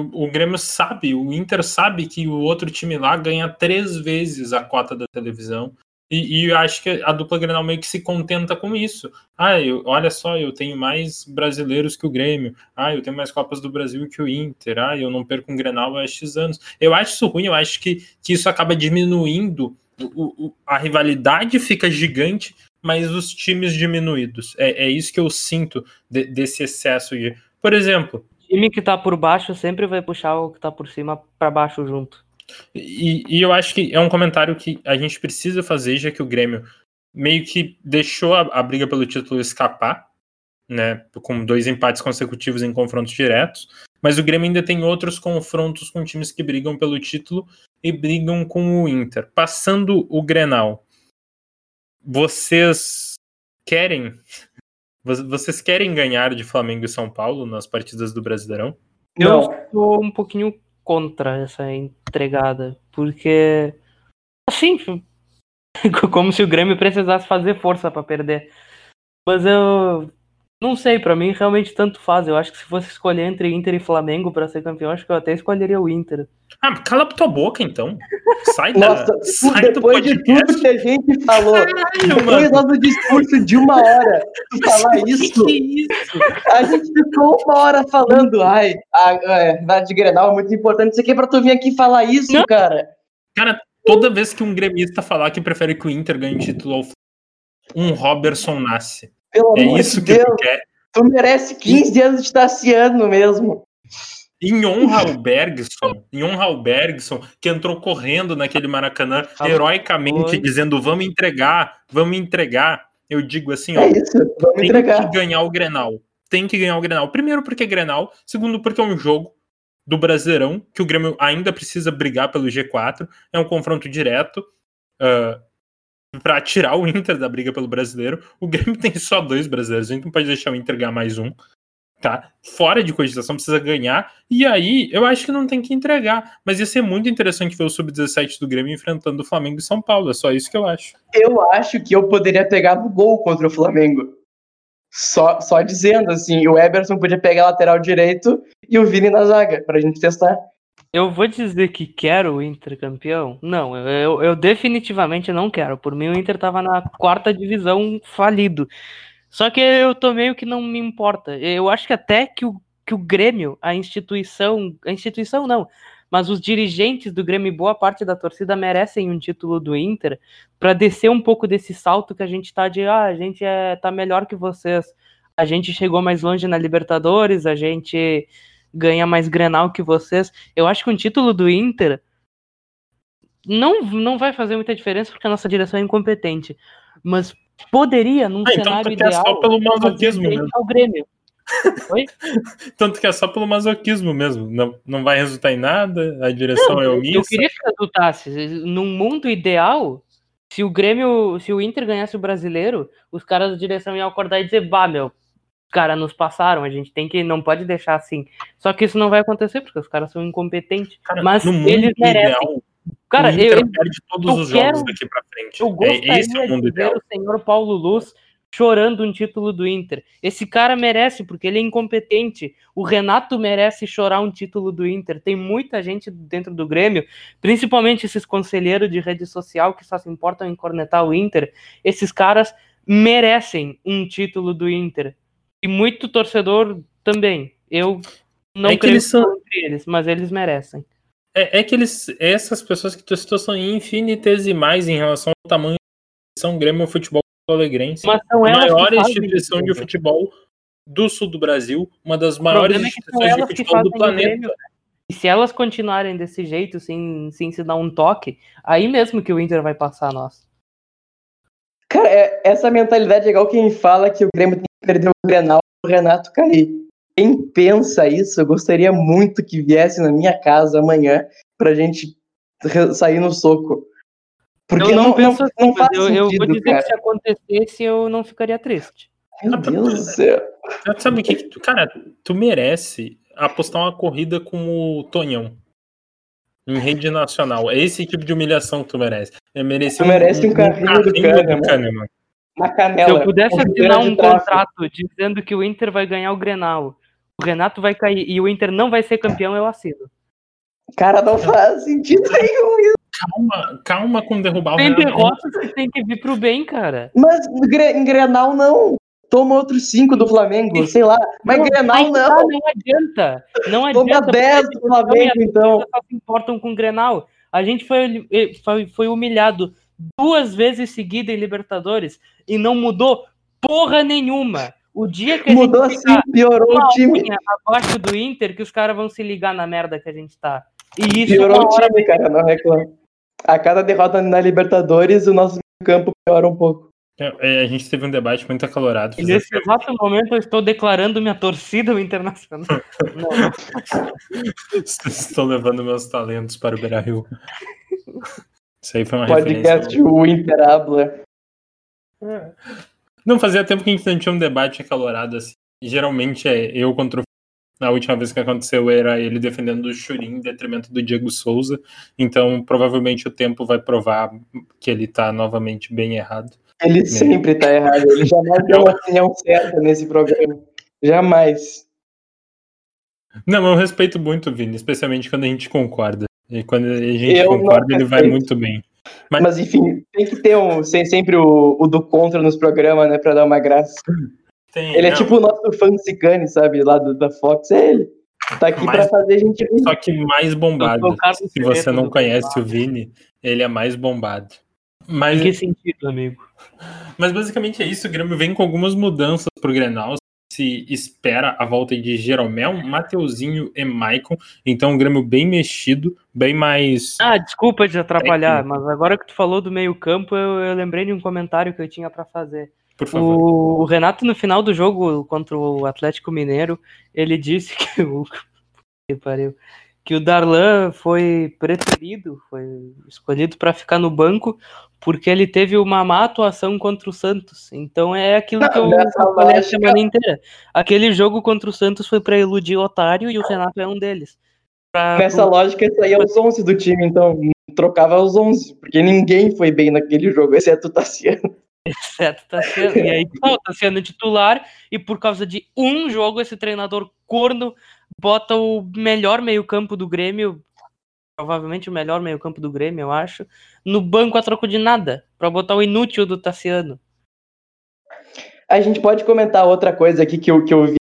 o, Grêmio sabe, o Inter sabe que o outro time lá ganha três vezes a cota da televisão. E, e eu acho que a dupla Grenal meio que se contenta com isso. Ah, eu, olha só, eu tenho mais brasileiros que o Grêmio. Ah, eu tenho mais Copas do Brasil que o Inter. Ah, eu não perco um Grenal há X anos. Eu acho isso ruim, eu acho que, que isso acaba diminuindo. O, o- a rivalidade fica gigante, mas os times diminuídos. É, é isso que eu sinto de- desse excesso de. Por exemplo, time que tá por baixo sempre vai puxar o que tá por cima pra baixo junto. E, e eu acho que é um comentário que a gente precisa fazer, já que o Grêmio meio que deixou a, a briga pelo título escapar, né? Com dois empates consecutivos em confrontos diretos. Mas o Grêmio ainda tem outros confrontos com times que brigam pelo título e brigam com o Inter. Passando o Grenal, vocês querem. Vo- Vocês querem ganhar de Flamengo e São Paulo nas partidas do Brasileirão? Eu sou um pouquinho contra essa entregada, porque assim, como se o Grêmio precisasse fazer força pra perder. Mas eu não sei, pra mim realmente tanto faz. Eu acho que se fosse escolher entre Inter e Flamengo pra ser campeão, acho que eu até escolheria o Inter. Ah, cala tua boca então. Sai, Nossa, da, sai do depois de tudo que a gente falou, Caralho, depois mano. do discurso de uma hora, tu falar isso, Que isso? a gente ficou uma hora falando, ai, a, é, a de Grenal é muito importante, isso aqui é pra tu vir aqui falar isso, Não. cara. Cara, toda vez que um gremista falar que prefere que o Inter ganhe título ao um Robertson nasce. Pelo É amor isso de que Deus, tu quer. tu merece 15 anos de Tassiano mesmo. Em honra ao Bergson, em honra ao Bergson, que entrou correndo naquele Maracanã, Ah, heroicamente, foi. dizendo vamos entregar, vamos entregar. Eu digo assim, ó, É isso, vamos tem entregar. que ganhar o Grenal. Tem que ganhar o Grenal. Primeiro porque é Grenal, segundo porque é um jogo do Brasileirão, que o Grêmio ainda precisa brigar pelo G4, é um confronto direto para tirar o Inter da briga pelo Brasileiro. O Grêmio tem só dois brasileiros, a gente não pode deixar o Inter ganhar mais um. Tá? Fora de cogitação, precisa ganhar. E aí, eu acho que não tem que entregar. Mas ia ser muito interessante ver o Sub-17 do Grêmio enfrentando o Flamengo e São Paulo. É só isso que eu acho. Eu acho que eu poderia pegar no gol contra o Flamengo. Só, só dizendo, assim, o Eberson podia pegar lateral direito e o Vini na zaga, pra gente testar. Eu vou dizer que quero o Inter campeão? Não, eu, eu, definitivamente não quero. Por mim, o Inter tava na quarta divisão falido. Só que eu tô meio que não me importa. Eu acho que até que o, que o Grêmio, a instituição, a instituição não, mas os dirigentes do Grêmio e boa parte da torcida merecem um título do Inter para descer um pouco desse salto que a gente tá de, ah, a gente é, tá melhor que vocês. A gente chegou mais longe na Libertadores, a gente ganha mais Grenal que vocês. Eu acho que um título do Inter não, não vai fazer muita diferença porque a nossa direção é incompetente. Mas poderia, num Ah, então cenário quer ideal, só pelo masoquismo mesmo. ao Grêmio. Oi? Tanto que é só pelo masoquismo mesmo. Não, não vai resultar em nada, a direção é eu omissa. queria que resultasse. Num mundo ideal, se o Grêmio, se o Inter ganhasse o brasileiro, os caras da direção iam acordar e dizer, bah, meu, caras nos passaram, a gente tem que, não pode deixar assim. Só que isso não vai acontecer, porque os caras são incompetentes. Cara, mas eles merecem. ideal, Cara, o Inter eu, perde todos os jogos quero- daqui pra frente. Eu É, gostaria esse é o mundo de ver ideal. o senhor Paulo Luz chorando um título do Inter. Esse cara merece, porque ele é incompetente. O Renato merece chorar um título do Inter. Tem muita gente dentro do Grêmio, principalmente esses conselheiros de rede social que só se importam em cornetar o Inter. Esses caras merecem um título do Inter. E muito torcedor também. Eu não É que creio eles são- entre eles, mas eles merecem. É, é que eles, essas pessoas que tu citou são infinitesimais em relação ao tamanho da São Grêmio Futebol Alegrense. Mas são a elas que maior instituição isso, de futebol do sul do Brasil, uma das maiores é que instituições de que futebol do planeta. Grêmio, E se elas continuarem desse jeito, sem, sem se dar um toque, aí mesmo que o Inter vai passar nós. Cara, é- essa mentalidade é igual quem fala que o Grêmio tem que perder o Grenal o Renato cair. Quem pensa isso, eu gostaria muito que viesse na minha casa amanhã pra gente sair no soco. Porque eu não, não, penso não, assim, não mas faz eu, eu vou sentido, dizer cara. que se acontecesse, eu não ficaria triste. Meu Deus do céu. Sabe o que, que tu, cara, tu merece apostar uma corrida com o Tonhão. Em rede nacional. É esse tipo de humilhação que tu merece. É merecer Tu merece um carrinho do Kahneman. Kahneman. Na Se canela. eu pudesse assinar um contrato dizendo que o Inter vai ganhar o Grenal, o Renato vai cair e o Inter não vai ser campeão, eu assino. Cara, não faz sentido nenhum isso. Calma, calma com derrubar o Tem Renato. derrotas que tem que vir pro bem, cara. Mas em Grenal não. Toma outros cinco do Flamengo, sei lá. Mas Não, Grenal aí tá, não. não adianta. Não Toma adianta. 10 do Flamengo, então. Só se importam com o Grenal. A gente foi, foi, foi humilhado duas vezes seguidas em Libertadores e não mudou porra nenhuma. O dia que a Mudou gente assim, piorou uma o time. unha abaixo do Inter, que os caras vão se ligar na merda que a gente tá. E isso Piorou uma o time, cara, não reclama. A cada derrota na Libertadores, o nosso campo piora um pouco. É, é, a gente teve um debate muito acalorado. E nesse exato momento eu estou declarando minha torcida ao Internacional. Estou levando meus talentos para o Beira Rio. Isso aí foi uma Podcast referência. o Inter habla. Não fazia tempo que a gente não tinha um debate acalorado assim. Geralmente é eu contra o. Na última vez que aconteceu era ele defendendo o Churin em detrimento do Diego Souza. Então provavelmente o tempo vai provar que ele tá novamente bem errado. Ele sempre tá errado. Ele jamais deu uma opinião certa nesse programa. Jamais. Não, eu respeito muito o Vini, especialmente quando a gente concorda. E quando a gente Eu concorda, ele vai muito bem. Mas- Mas enfim, tem que ter um, sem- sempre o, o do contra nos programas, né? Pra dar uma graça. Tem- Ele é não, tipo o nosso Fancicane, sabe? Lá do, da Fox. É ele. Tá aqui Mas- pra fazer a gente rir. Só que mais bombado. Se você não conhece Bombado. o Vini, ele é mais bombado. Mas, Em que sentido, amigo? mas basicamente é isso. O Grêmio vem com algumas mudanças pro Grenal. Se espera a volta de Jeromel, Mateuzinho e Maicon. Então, um Grêmio bem mexido, bem mais. Ah, desculpa de atrapalhar, mas agora que tu falou do meio-campo, eu, eu lembrei de um comentário que eu tinha pra fazer. Por favor. O Renato, no final do jogo contra o Atlético Mineiro, ele disse que o, que pariu, que o Darlan foi preferido, foi escolhido para ficar no banco, porque ele teve uma má atuação contra o Santos. Então é aquilo que eu falei a semana inteira. Aquele jogo contra o Santos foi para iludir o otário e o Renato é um deles. Pra- Nessa lógica, isso aí é os 11 do time, então. Trocava os 11, porque ninguém foi bem naquele jogo, exceto o Tassiano. Certo, tá sendo. E aí, tá sendo titular, e por causa de um jogo, esse treinador corno bota o melhor meio-campo do Grêmio, provavelmente o melhor meio-campo do Grêmio, eu acho, no banco a troco de nada, pra botar o inútil do Tassiano. A gente pode comentar outra coisa aqui que eu, que eu vi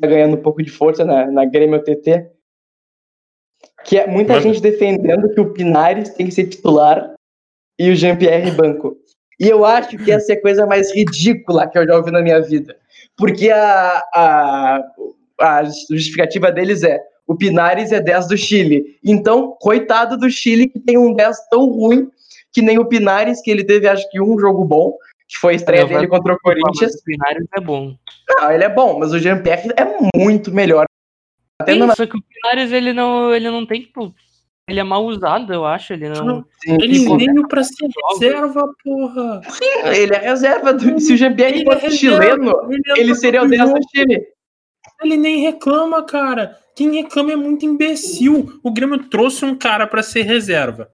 tá ganhando um pouco de força na, na Grêmio TT. Que é muita Manda. gente defendendo que o Pinares tem que ser titular e o Jean-Pierre banco. E eu acho que essa é a coisa mais ridícula que eu já ouvi na minha vida. Porque a, a, a justificativa deles é o Pinares é 10 do Chile. Então, coitado do Chile que tem um 10 tão ruim que nem o Pinares, que ele teve acho que um jogo bom, que foi a estreia Eu dele contra o Corinthians. O Pinares é bom. Não, ele é bom, mas o Jean-Pierre é muito melhor. Até Sim, numa... Só que o Pinares, ele não, ele não tem, tipo, ele é mal usado, eu acho, ele não... Ele Tipo, veio pra ser reserva, porra. Ele é reserva. Do... Se o Ele fosse é chileno, Ele, ele seria o 10 do Chile. Ele nem reclama, cara. Quem reclama é muito imbecil. O Grêmio trouxe um cara pra ser reserva.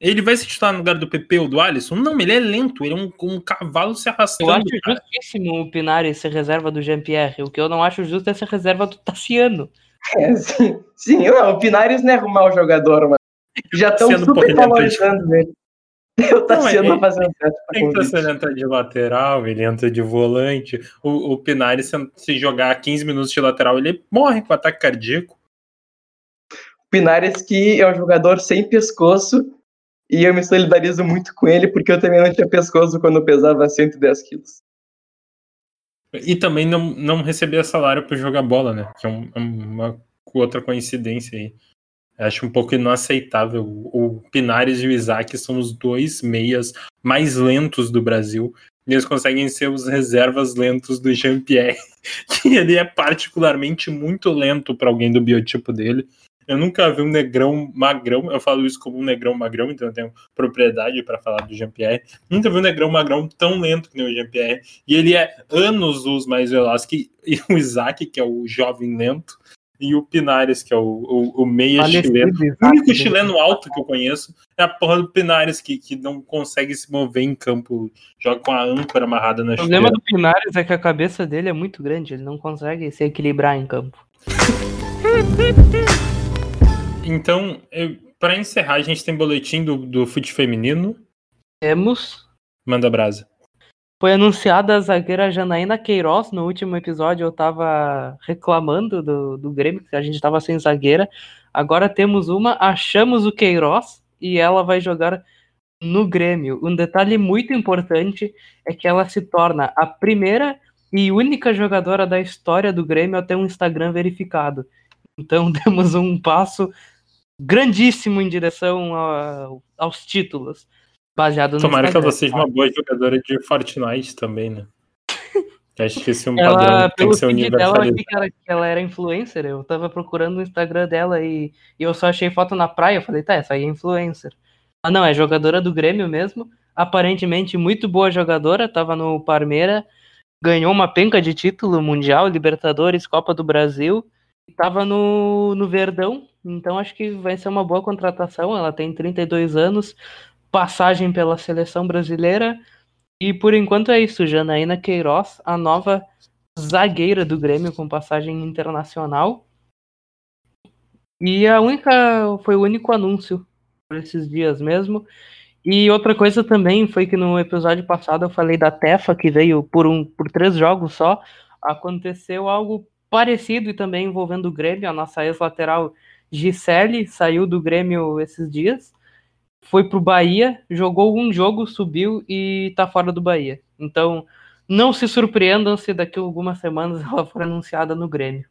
Ele vai se titular no lugar do PP ou do Alisson? Não, ele é lento. Ele é um, um cavalo se Eu arrastando. acho cara. justíssimo o Pinares ser reserva do Jean-Pierre. O que eu não acho justo é ser reserva do Tassiano. É, sim, sim, não, o Pinares não é um mau jogador, mano. Já estão super valorizando ele. Eu tá Não, sendo ele- fazendo teste pra Tem que ele entra de lateral, ele entra de volante. O, o Pinares, se, se jogar 15 minutos de lateral, ele morre com ataque cardíaco. Pinares que é um jogador sem pescoço e eu me solidarizo muito com ele porque eu também não tinha pescoço quando pesava 110 quilos. E também não, não recebia salário pra jogar bola, né? Que é um- é uma outra coincidência aí. Acho um pouco inaceitável. O Pinares e o Isaac são os dois meias mais lentos do Brasil. E eles conseguem ser os reservas lentos do Jean-Pierre, que ele é particularmente muito lento para alguém do biotipo dele. Eu nunca vi um negrão magrão, eu falo isso como um negrão magrão, então eu tenho propriedade para falar do Jean-Pierre. Nunca vi um negrão magrão tão lento que nem o Jean-Pierre. E ele é anos luz mais veloz que o Isaac, que é o jovem lento, e o Pinares, que é o, o, o meia chileno. O único chileno alto que eu conheço é a porra do Pinares, que, que não consegue se mover em campo, joga com a âncora amarrada na O problema do Pinares é que a cabeça dele é muito grande, ele não consegue se equilibrar em campo. Então, para encerrar, a gente tem boletim do, do fute feminino. Temos. Manda brasa. Foi anunciada a zagueira Janaína Queiroz. No último episódio eu tava reclamando do, do Grêmio, que a gente tava sem zagueira. Agora temos uma, achamos o Queiroz e ela vai jogar no Grêmio. Um detalhe muito importante é que ela se torna a primeira e única jogadora da história do Grêmio a ter um Instagram verificado. Então temos um passo grandíssimo em direção a, aos títulos baseado no Tomara Instagram, que ela seja uma boa jogadora de Fortnite também, né? Acho que esse é um ela, padrão que tem que ser feed dela, eu achei que ela era influencer. Eu tava procurando o Instagram dela e, e eu só achei foto na praia. Eu falei, tá, essa aí é influencer. Ah, não, é jogadora do Grêmio mesmo. Aparentemente muito boa jogadora, tava no Parmeira, ganhou uma penca de título mundial, Libertadores, Copa do Brasil. E tava no, no Verdão, então acho que vai ser uma boa contratação. Ela tem 32 anos, passagem pela seleção brasileira. E por enquanto é isso, Janaína Queiroz, a nova zagueira do Grêmio com passagem internacional. E a única foi o único anúncio por esses dias mesmo. E outra coisa também foi que no episódio passado eu falei da Tefa que veio por um por três jogos só. Aconteceu algo parecido e também envolvendo o Grêmio, a nossa ex-lateral Gisele saiu do Grêmio esses dias foi pro Bahia, jogou um jogo, subiu e tá fora do Bahia. Então, não se surpreendam se daqui a algumas semanas ela for anunciada no Grêmio.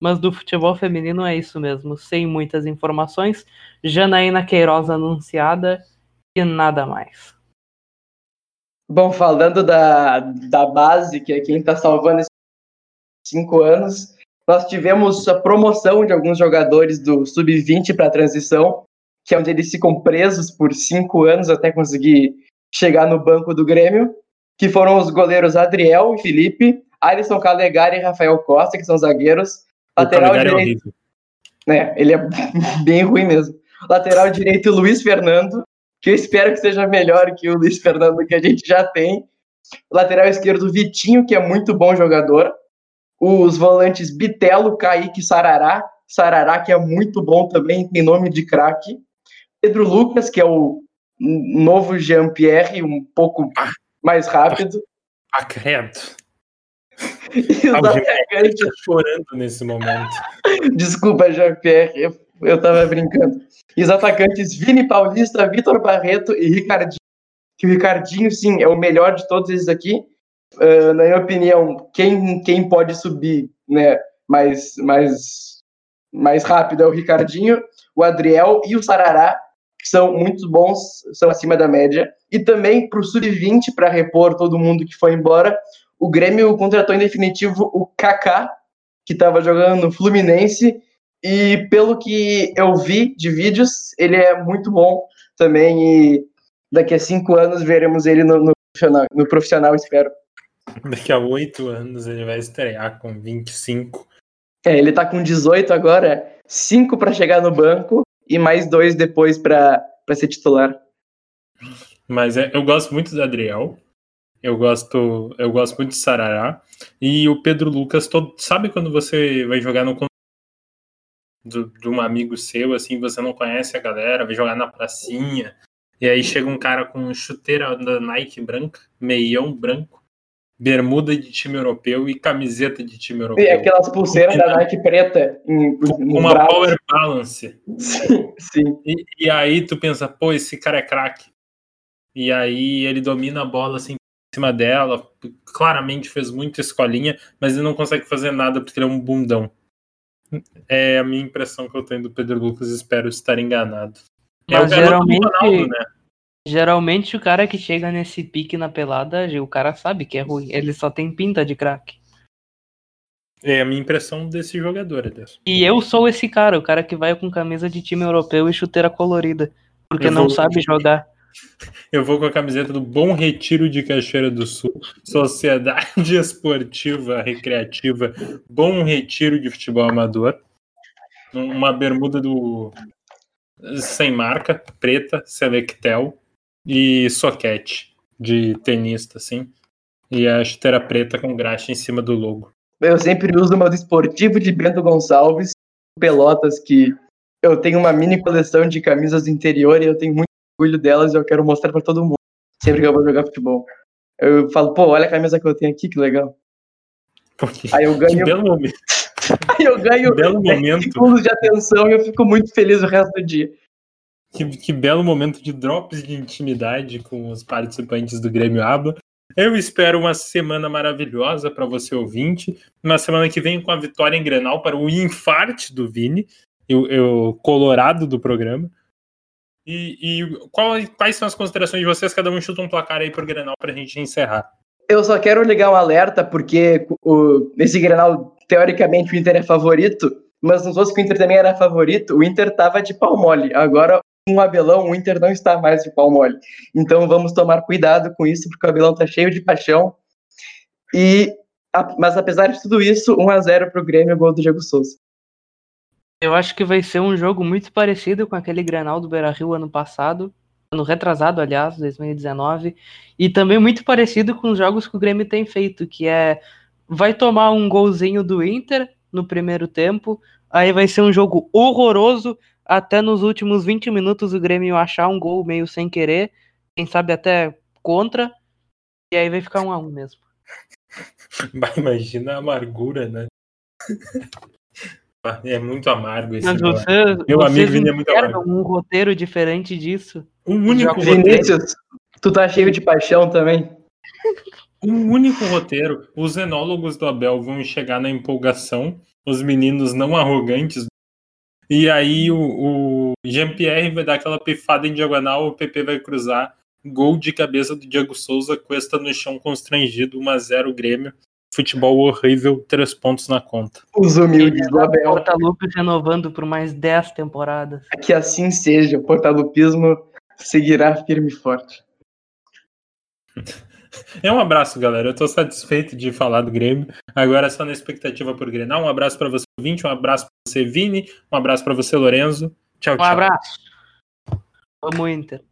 Mas do futebol feminino é isso mesmo, sem muitas informações. Janaína Queiroz anunciada e nada mais. Bom, falando da, da base, que é quem está salvando esses cinco anos, nós tivemos a promoção de alguns jogadores do Sub-20 para a transição, que é onde eles ficam presos por cinco anos até conseguir chegar no banco do Grêmio, que foram os goleiros Adriel e Felipe, Alisson Calegari e Rafael Costa, que são zagueiros. Lateral é direito, né? Ele é bem ruim mesmo. Lateral direito, Luiz Fernando, que eu espero que seja melhor que o Luiz Fernando que a gente já tem. Lateral esquerdo, Vitinho, que é muito bom jogador. Os volantes Bitelo, Kaique e Sarará. Sarará, que é muito bom também, tem nome de craque. Pedro Lucas, que é o novo Jean-Pierre, um pouco mais rápido. Ah, credo. E os Ah, atacantes tá chorando nesse momento. Desculpa, Jean-Pierre, eu, eu tava brincando. E os atacantes Vini Paulista, Vitor Barreto e Ricardinho. Que o Ricardinho, sim, é o melhor de todos esses aqui. Ah, na minha opinião, quem, quem pode subir né, mais, mais, mais rápido é o Ricardinho, o Adriel e o Sarará, que são muito bons, são acima da média. E também para o Sub-20, para repor todo mundo que foi embora, o Grêmio contratou em definitivo o Kaká, que estava jogando no Fluminense, e pelo que eu vi de vídeos, ele é muito bom também, e daqui a cinco anos veremos ele no, no profissional, no profissional, espero. Daqui a oito anos ele vai estrear com 25. É, ele tá com 18 agora, cinco para chegar no banco, e mais dois depois para ser titular. Mas é, eu gosto muito do Adriel. Eu gosto, eu gosto muito de Sarará. E o Pedro Lucas, todo, sabe quando você vai jogar no do, de um amigo seu, assim, você não conhece a galera, vai jogar na pracinha, e aí chega um cara com chuteira da Nike branca, meião branco, bermuda de time europeu e camiseta de time E europeu. aquelas pulseiras da Nike preta em, uma braço. power balance. Sim, sim. E, e aí tu pensa, pô, esse cara é craque. E aí ele domina a bola assim em cima dela, claramente fez muita escolinha, mas ele não consegue fazer nada porque ele é um bundão. É a minha impressão que eu tenho do Pedro Lucas, espero estar enganado. Mas é o garoto geralmente- do Ronaldo, né? Geralmente o cara que chega nesse pique na pelada, o cara sabe que é ruim. Ele só tem pinta de craque. É a minha impressão desse jogador, Ederson. E eu sou esse cara, o cara que vai com camisa de time europeu e chuteira colorida. Porque Eu não vou- sabe jogar. Eu vou com a camiseta do Bom Retiro de Cachoeira do Sul, Sociedade Esportiva Recreativa Bom Retiro de Futebol Amador. Uma bermuda do sem marca, preta, Selectel e soquete de tenista, assim. E a chuteira preta com graxa em cima do logo. Eu sempre uso uma do esportivo de Bento Gonçalves, Pelotas, que eu tenho uma mini coleção de camisas do interior e eu tenho muito orgulho delas e eu quero mostrar pra todo mundo, sempre que eu vou jogar futebol. Eu falo, pô, olha a camisa que eu tenho aqui, que legal. Porque, Aí eu ganho, belo momento. aí eu ganho belo 10 momento. segundos de atenção e eu fico muito feliz o resto do dia. Que, que belo momento de drops de intimidade com os participantes do Grêmio Aba. Eu espero uma semana maravilhosa para você ouvinte. Uma semana que vem com a vitória em Grenal para o infarte do Vini, o, o colorado do programa. E, e qual- quais são as considerações de vocês? Cada um chuta um placar aí pro Grenal para a gente encerrar. Eu só quero ligar um alerta, porque o, nesse Grenal, teoricamente, o Inter é favorito, mas não fosse que o Inter também era favorito, o Inter tava de pau mole. Agora, um Abelão, o Inter não está mais de pau mole. Então vamos tomar cuidado com isso, porque o Abelão tá cheio de paixão. E, a- mas apesar de tudo isso, 1x0 pro Grêmio, gol do Diego Souza. Eu acho que vai ser um jogo muito parecido com aquele Grenal do Beira-Rio ano passado, ano retrasado, aliás, 2019, e também muito parecido com os jogos que o Grêmio tem feito, que é vai tomar um golzinho do Inter no primeiro tempo, aí vai ser um jogo horroroso até nos últimos 20 minutos o Grêmio achar um gol meio sem querer, quem sabe até contra, e aí vai ficar um a um mesmo. Bah, Imagina a amargura, né? É muito amargo esse Mas vocês, Meu amigo Vini é muito amargo. um roteiro diferente disso? O único Vinícius, tu tá cheio de paixão também? Um único roteiro. Os enólogos do Abel vão chegar na empolgação, os meninos não arrogantes. E aí o, o Jean-Pierre vai dar aquela pifada em diagonal, o PP vai cruzar. Gol de cabeça do Diego Souza, Cuesta no chão constrangido, 1x0 Grêmio. Futebol horrível, três pontos na conta. Os humildes do Abel. Portalupe renovando por mais 10 temporadas. Que assim seja, o portalupismo seguirá firme e forte. É um abraço, galera. Eu tô satisfeito de falar do Grêmio. Agora é só na expectativa por Grenal. Um abraço para você, 20, um abraço para você, Vini, um abraço para você, Lorenzo. Tchau, Um tchau. abraço. Vamos, Inter.